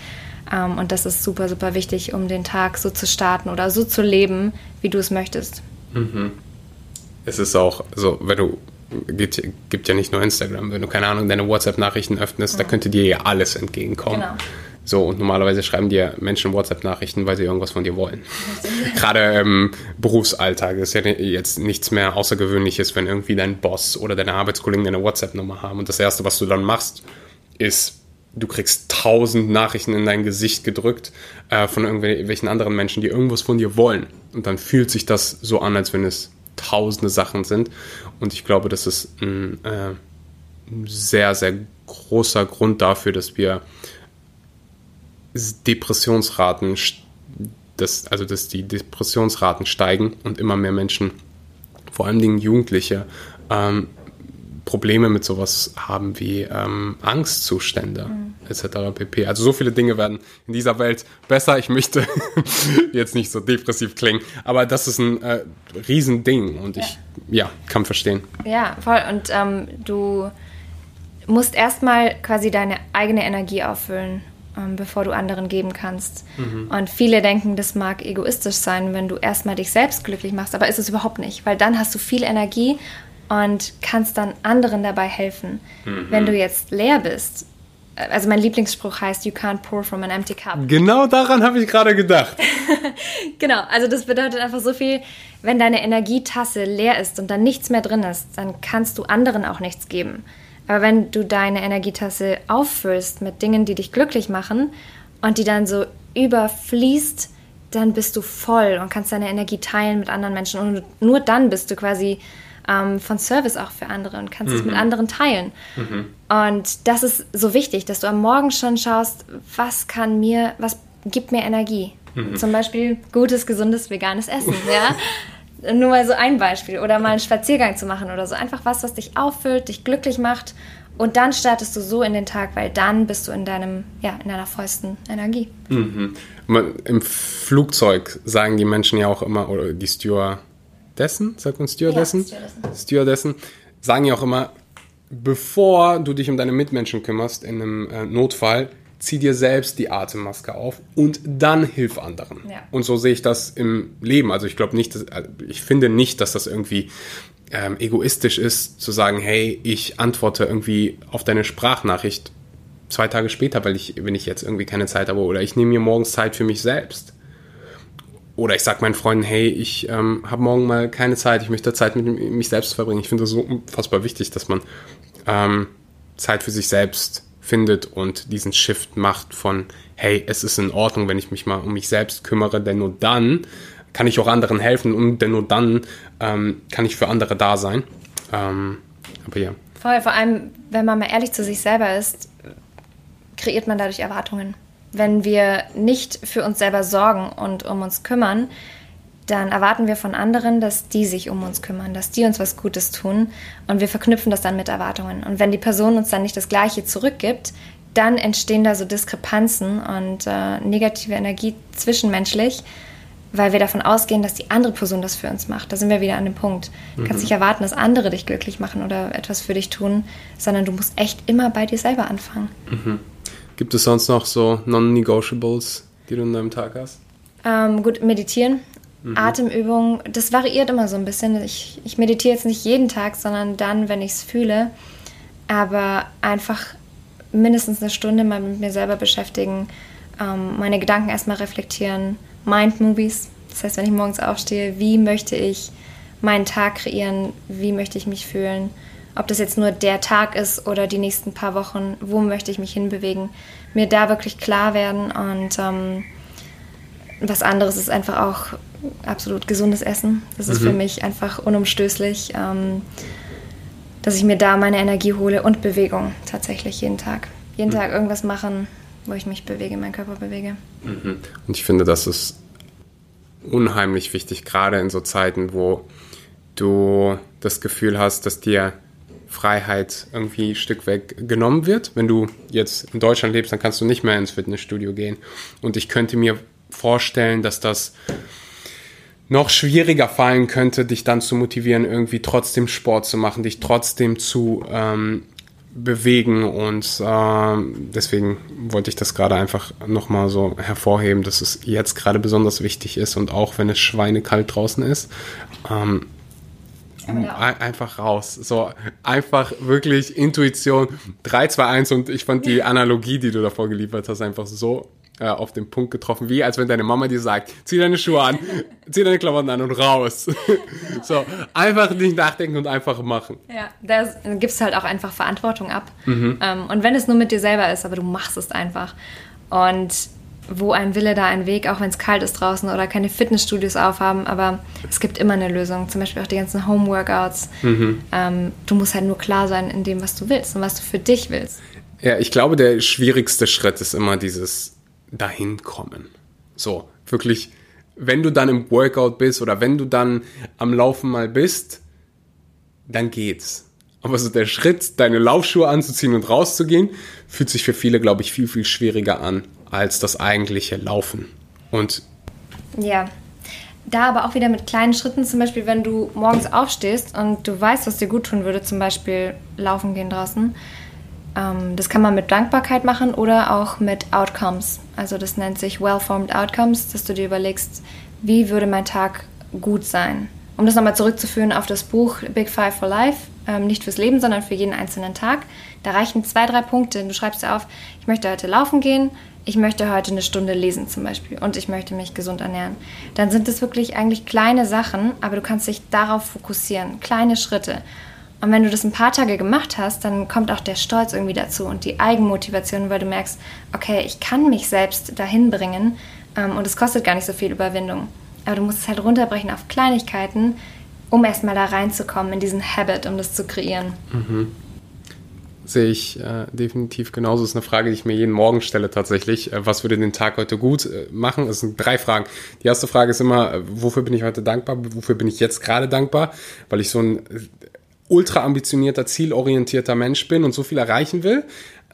Speaker 1: Ähm, und das ist super, super wichtig, um den Tag so zu starten oder so zu leben, wie du es möchtest.
Speaker 2: Mhm. Es ist auch so, wenn du gibt, gibt ja nicht nur Instagram. Wenn du, keine Ahnung, deine WhatsApp-Nachrichten öffnest, ja. da könnte dir ja alles entgegenkommen. Genau. So, und normalerweise schreiben dir Menschen WhatsApp-Nachrichten, weil sie irgendwas von dir wollen. Gerade im Berufsalltag ist ja jetzt nichts mehr Außergewöhnliches, wenn irgendwie dein Boss oder deine Arbeitskollegen deine WhatsApp-Nummer haben. Und das Erste, was du dann machst, ist, du kriegst tausend Nachrichten in dein Gesicht gedrückt äh, von irgendwelchen anderen Menschen, die irgendwas von dir wollen. Und dann fühlt sich das so an, als wenn es tausende Sachen sind. Und ich glaube, das ist ein, äh, sehr, sehr großer Grund dafür, dass wir Depressionsraten, dass, also dass die Depressionsraten steigen und immer mehr Menschen, vor allen Dingen Jugendliche, ähm, Probleme mit sowas haben wie ähm, Angstzustände mhm. etc. pp. Also so viele Dinge werden in dieser Welt besser. Ich möchte jetzt nicht so depressiv klingen, aber das ist ein äh, Riesending und ich ja. ja kann verstehen.
Speaker 1: Ja, voll. Und ähm, du musst erstmal quasi deine eigene Energie auffüllen. Ähm, bevor du anderen geben kannst. Mhm. Und viele denken, das mag egoistisch sein, wenn du erstmal dich selbst glücklich machst, aber ist es überhaupt nicht, weil dann hast du viel Energie und kannst dann anderen dabei helfen. Mhm. Wenn du jetzt leer bist, also mein Lieblingsspruch heißt, you can't pour from an empty cup.
Speaker 2: Genau daran habe ich gerade gedacht.
Speaker 1: genau, also das bedeutet einfach so viel, wenn deine Energietasse leer ist und dann nichts mehr drin ist, dann kannst du anderen auch nichts geben. Aber wenn du deine Energietasse auffüllst mit Dingen, die dich glücklich machen und die dann so überfließt, dann bist du voll und kannst deine Energie teilen mit anderen Menschen. Und nur dann bist du quasi ähm, von Service auch für andere und kannst mhm. es mit anderen teilen. Mhm. Und das ist so wichtig, dass du am Morgen schon schaust, was kann mir, was gibt mir Energie. Mhm. Zum Beispiel gutes, gesundes, veganes Essen. ja? Nur mal so ein Beispiel. Oder mal einen Spaziergang zu machen oder so. Einfach was, was dich auffüllt, dich glücklich macht. Und dann startest du so in den Tag, weil dann bist du in deinem, ja, in deiner vollsten Energie.
Speaker 2: Mhm. Im Flugzeug sagen die Menschen ja auch immer, oder die Steward, Stewardessen, sagt man Stewardessen? Ja, Stewardessen. Stewardessen sagen ja auch immer, bevor du dich um deine Mitmenschen kümmerst in einem äh, Notfall, zieh dir selbst die Atemmaske auf und dann hilf anderen. Ja. Und so sehe ich das im Leben. Also ich glaube nicht, dass, also ich finde nicht, dass das irgendwie ähm, egoistisch ist, zu sagen, hey, ich antworte irgendwie auf deine Sprachnachricht zwei Tage später, weil ich, wenn ich jetzt irgendwie keine Zeit habe, oder ich nehme mir morgens Zeit für mich selbst. Oder ich sage meinen Freunden, hey, ich ähm, habe morgen mal keine Zeit, ich möchte Zeit mit mich selbst verbringen. Ich finde das so unfassbar wichtig, dass man ähm, Zeit für sich selbst findet und diesen Shift macht von, hey, es ist in Ordnung, wenn ich mich mal um mich selbst kümmere, denn nur dann kann ich auch anderen helfen und denn nur dann ähm, kann ich für andere da sein. Ähm, aber ja.
Speaker 1: Vor allem, wenn man mal ehrlich zu sich selber ist, kreiert man dadurch Erwartungen wenn wir nicht für uns selber sorgen und um uns kümmern, dann erwarten wir von anderen, dass die sich um uns kümmern, dass die uns was Gutes tun und wir verknüpfen das dann mit Erwartungen. Und wenn die Person uns dann nicht das Gleiche zurückgibt, dann entstehen da so Diskrepanzen und äh, negative Energie zwischenmenschlich, weil wir davon ausgehen, dass die andere Person das für uns macht. Da sind wir wieder an dem Punkt. Du mhm. kannst nicht erwarten, dass andere dich glücklich machen oder etwas für dich tun, sondern du musst echt immer bei dir selber anfangen.
Speaker 2: Mhm. Gibt es sonst noch so Non-Negotiables, die du in deinem Tag hast?
Speaker 1: Ähm, gut, meditieren, mhm. Atemübungen, das variiert immer so ein bisschen. Ich, ich meditiere jetzt nicht jeden Tag, sondern dann, wenn ich es fühle. Aber einfach mindestens eine Stunde mal mit mir selber beschäftigen, ähm, meine Gedanken erstmal reflektieren, Mind-Movies. Das heißt, wenn ich morgens aufstehe, wie möchte ich meinen Tag kreieren, wie möchte ich mich fühlen ob das jetzt nur der Tag ist oder die nächsten paar Wochen, wo möchte ich mich hinbewegen, mir da wirklich klar werden und ähm, was anderes ist einfach auch absolut gesundes Essen. Das ist mhm. für mich einfach unumstößlich, ähm, dass ich mir da meine Energie hole und Bewegung tatsächlich jeden Tag. Jeden mhm. Tag irgendwas machen, wo ich mich bewege, meinen Körper bewege.
Speaker 2: Mhm. Und ich finde, das ist unheimlich wichtig, gerade in so Zeiten, wo du das Gefühl hast, dass dir Freiheit irgendwie ein Stück weg genommen wird. Wenn du jetzt in Deutschland lebst, dann kannst du nicht mehr ins Fitnessstudio gehen. Und ich könnte mir vorstellen, dass das noch schwieriger fallen könnte, dich dann zu motivieren, irgendwie trotzdem Sport zu machen, dich trotzdem zu ähm, bewegen. Und ähm, deswegen wollte ich das gerade einfach nochmal so hervorheben, dass es jetzt gerade besonders wichtig ist und auch wenn es schweinekalt draußen ist, ähm, einfach raus. So einfach wirklich Intuition 3, 2, 1 und ich fand die Analogie, die du davor geliefert hast, einfach so äh, auf den Punkt getroffen, wie als wenn deine Mama dir sagt, zieh deine Schuhe an, zieh deine Klamotten an und raus. so, einfach nicht nachdenken und einfach machen.
Speaker 1: Ja, da gibst halt auch einfach Verantwortung ab. Mhm. Ähm, und wenn es nur mit dir selber ist, aber du machst es einfach. Und wo ein Wille, da ein Weg, auch wenn es kalt ist draußen oder keine Fitnessstudios aufhaben, aber es gibt immer eine Lösung. Zum Beispiel auch die ganzen Homeworkouts. Mhm. Ähm, du musst halt nur klar sein in dem, was du willst und was du für dich willst.
Speaker 2: Ja, ich glaube, der schwierigste Schritt ist immer dieses Dahinkommen. So, wirklich, wenn du dann im Workout bist oder wenn du dann am Laufen mal bist, dann geht's. Aber so der Schritt, deine Laufschuhe anzuziehen und rauszugehen, fühlt sich für viele, glaube ich, viel, viel schwieriger an als das eigentliche Laufen. Und
Speaker 1: ja, da aber auch wieder mit kleinen Schritten, zum Beispiel, wenn du morgens aufstehst und du weißt, was dir gut tun würde, zum Beispiel laufen gehen draußen. Ähm, das kann man mit Dankbarkeit machen oder auch mit Outcomes. Also das nennt sich Well-Formed Outcomes, dass du dir überlegst, wie würde mein Tag gut sein. Um das nochmal zurückzuführen auf das Buch Big Five for Life, ähm, nicht fürs Leben, sondern für jeden einzelnen Tag. Da reichen zwei, drei Punkte. Du schreibst dir auf, ich möchte heute laufen gehen, ich möchte heute eine Stunde lesen zum Beispiel und ich möchte mich gesund ernähren. Dann sind es wirklich eigentlich kleine Sachen, aber du kannst dich darauf fokussieren, kleine Schritte. Und wenn du das ein paar Tage gemacht hast, dann kommt auch der Stolz irgendwie dazu und die Eigenmotivation, weil du merkst, okay, ich kann mich selbst dahin bringen ähm, und es kostet gar nicht so viel Überwindung. Aber du musst es halt runterbrechen auf Kleinigkeiten, um erstmal da reinzukommen in diesen Habit, um das zu kreieren.
Speaker 2: Mhm. Sehe ich äh, definitiv genauso. Das ist eine Frage, die ich mir jeden Morgen stelle tatsächlich. Äh, was würde den Tag heute gut äh, machen? Es sind drei Fragen. Die erste Frage ist immer, äh, wofür bin ich heute dankbar? Wofür bin ich jetzt gerade dankbar? Weil ich so ein ultra ambitionierter, zielorientierter Mensch bin und so viel erreichen will.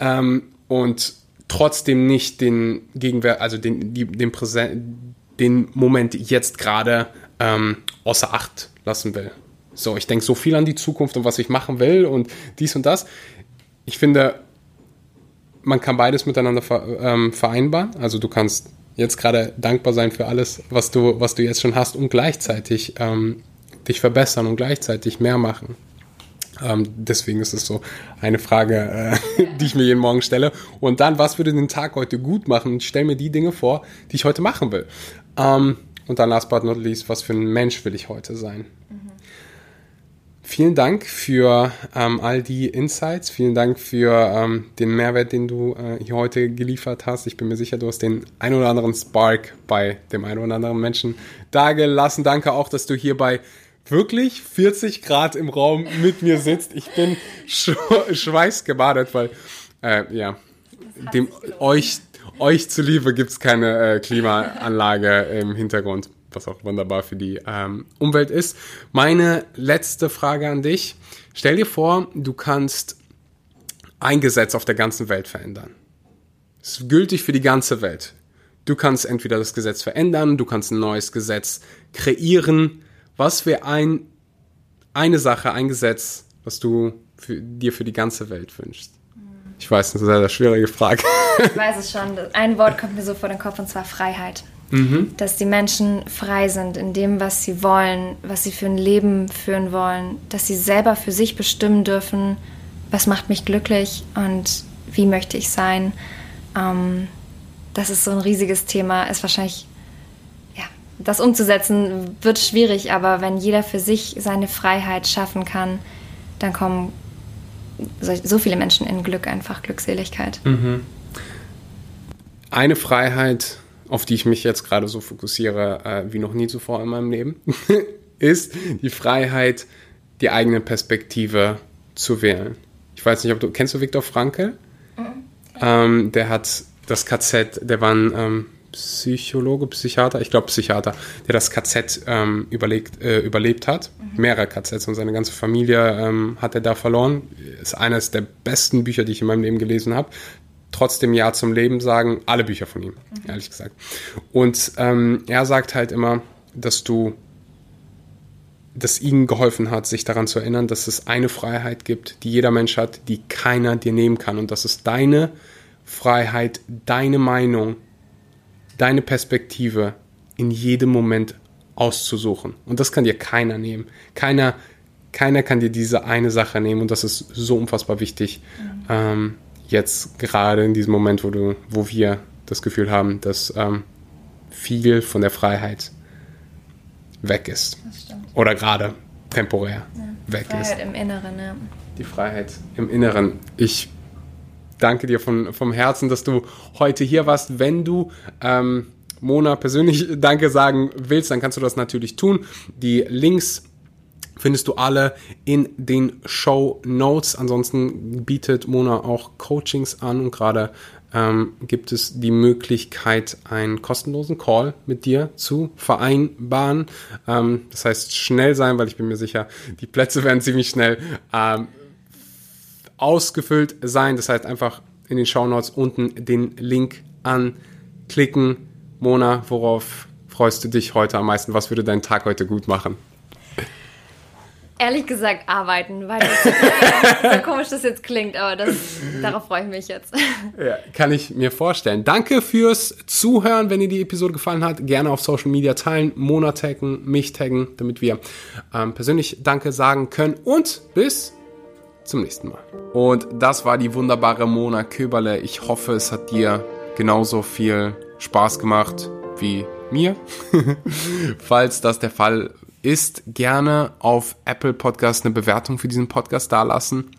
Speaker 2: Ähm, und trotzdem nicht den Gegenwert, also den, die, den, Präsen den Moment jetzt gerade ähm, außer Acht lassen will. So, ich denke so viel an die Zukunft und was ich machen will und dies und das. Ich finde, man kann beides miteinander ähm, vereinbaren. Also du kannst jetzt gerade dankbar sein für alles, was du, was du jetzt schon hast und gleichzeitig ähm, dich verbessern und gleichzeitig mehr machen. Ähm, deswegen ist es so eine Frage, äh, die ich mir jeden Morgen stelle. Und dann, was würde den Tag heute gut machen? Ich stelle mir die Dinge vor, die ich heute machen will. Ähm, und dann last but not least, was für ein Mensch will ich heute sein? Mhm. Vielen Dank für ähm, all die Insights. Vielen Dank für ähm, den Mehrwert, den du äh, hier heute geliefert hast. Ich bin mir sicher, du hast den ein oder anderen Spark bei dem einen oder anderen Menschen dagelassen. Danke auch, dass du hier bei wirklich 40 Grad im Raum mit mir sitzt. Ich bin sch schweißgebadet, weil, äh, ja, dem, euch, euch zuliebe gibt es keine äh, Klimaanlage im Hintergrund was auch wunderbar für die ähm, Umwelt ist. Meine letzte Frage an dich. Stell dir vor, du kannst ein Gesetz auf der ganzen Welt verändern. Es ist gültig für die ganze Welt. Du kannst entweder das Gesetz verändern, du kannst ein neues Gesetz kreieren. Was wäre ein, eine Sache, ein Gesetz, was du für, dir für die ganze Welt wünschst? Ich weiß, das ist eine sehr schwierige Frage.
Speaker 1: Ich weiß es schon. Ein Wort kommt mir so vor den Kopf und zwar Freiheit. Mhm. Dass die Menschen frei sind in dem, was sie wollen, was sie für ein Leben führen wollen, dass sie selber für sich bestimmen dürfen, was macht mich glücklich und wie möchte ich sein. Ähm, das ist so ein riesiges Thema, ist wahrscheinlich, ja, das umzusetzen wird schwierig, aber wenn jeder für sich seine Freiheit schaffen kann, dann kommen so viele Menschen in Glück, einfach Glückseligkeit. Mhm.
Speaker 2: Eine Freiheit, auf die ich mich jetzt gerade so fokussiere äh, wie noch nie zuvor in meinem Leben, ist die Freiheit, die eigene Perspektive zu wählen. Ich weiß nicht, ob du, kennst du Viktor Frankl? Mhm. Ähm, der hat das KZ, der war ein ähm, Psychologe, Psychiater, ich glaube Psychiater, der das KZ ähm, überlegt, äh, überlebt hat. Mhm. Mehrere KZs und seine ganze Familie ähm, hat er da verloren. Ist eines der besten Bücher, die ich in meinem Leben gelesen habe trotzdem Ja zum Leben sagen, alle Bücher von ihm, mhm. ehrlich gesagt. Und ähm, er sagt halt immer, dass du, dass ihm geholfen hat, sich daran zu erinnern, dass es eine Freiheit gibt, die jeder Mensch hat, die keiner dir nehmen kann. Und das ist deine Freiheit, deine Meinung, deine Perspektive in jedem Moment auszusuchen. Und das kann dir keiner nehmen. Keiner, keiner kann dir diese eine Sache nehmen und das ist so unfassbar wichtig. Mhm. Ähm, jetzt gerade in diesem Moment, wo du, wo wir das Gefühl haben, dass ähm, viel von der Freiheit weg ist. Oder gerade temporär ja, weg
Speaker 1: Freiheit
Speaker 2: ist.
Speaker 1: Freiheit im Inneren, ja.
Speaker 2: Die Freiheit im Inneren. Ich danke dir von, vom Herzen, dass du heute hier warst. Wenn du ähm, Mona persönlich Danke sagen willst, dann kannst du das natürlich tun. Die Links findest du alle in den Show Notes. Ansonsten bietet Mona auch Coachings an und gerade ähm, gibt es die Möglichkeit, einen kostenlosen Call mit dir zu vereinbaren. Ähm, das heißt, schnell sein, weil ich bin mir sicher, die Plätze werden ziemlich schnell ähm, ausgefüllt sein. Das heißt, einfach in den Show Notes unten den Link anklicken. Mona, worauf freust du dich heute am meisten? Was würde deinen Tag heute gut machen?
Speaker 1: Ehrlich gesagt arbeiten, weil das so komisch das jetzt klingt, aber das, darauf freue ich mich jetzt.
Speaker 2: Ja, kann ich mir vorstellen. Danke fürs Zuhören. Wenn dir die Episode gefallen hat, gerne auf Social Media teilen, Mona taggen, mich taggen, damit wir ähm, persönlich Danke sagen können. Und bis zum nächsten Mal. Und das war die wunderbare Mona Köberle. Ich hoffe, es hat dir genauso viel Spaß gemacht wie mir. Falls das der Fall ist, gerne auf Apple Podcast eine Bewertung für diesen Podcast dalassen.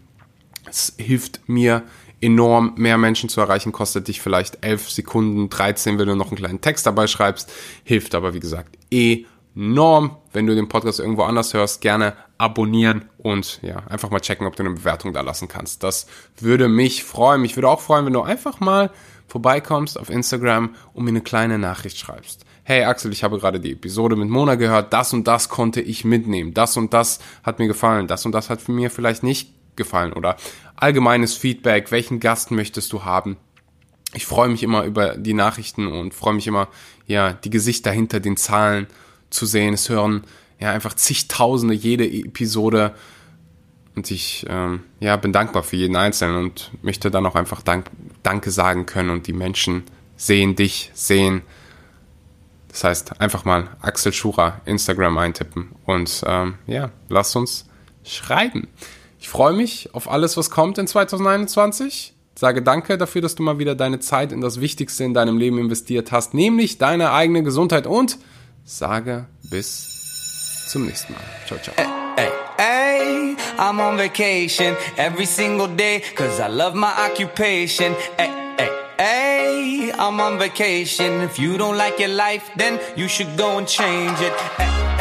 Speaker 2: Es hilft mir enorm, mehr Menschen zu erreichen, kostet dich vielleicht 11 Sekunden, 13, wenn du noch einen kleinen Text dabei schreibst, hilft aber wie gesagt enorm. Wenn du den Podcast irgendwo anders hörst, gerne abonnieren und ja, einfach mal checken, ob du eine Bewertung da lassen kannst. Das würde mich freuen. Mich würde auch freuen, wenn du einfach mal vorbeikommst auf Instagram und mir eine kleine Nachricht schreibst. Hey Axel, ich habe gerade die Episode mit Mona gehört, das und das konnte ich mitnehmen, das und das hat mir gefallen, das und das hat mir vielleicht nicht gefallen oder allgemeines Feedback, welchen Gast möchtest du haben? Ich freue mich immer über die Nachrichten und freue mich immer, ja, die Gesichter hinter den Zahlen zu sehen. Es hören ja einfach zigtausende jede Episode und ich ähm, ja, bin dankbar für jeden Einzelnen und möchte dann auch einfach Dank, Danke sagen können und die Menschen sehen dich, sehen. Das heißt, einfach mal Axel Schura Instagram eintippen und ähm, ja, lass uns schreiben. Ich freue mich auf alles, was kommt in 2021. Sage danke dafür, dass du mal wieder deine Zeit in das Wichtigste in deinem Leben investiert hast, nämlich deine eigene Gesundheit und sage bis zum nächsten Mal. Ciao, ciao. Hey, hey, I'm on vacation every single day cause I love my occupation. Hey, hey, I'm on vacation. If you don't like your life, then you should go and change it.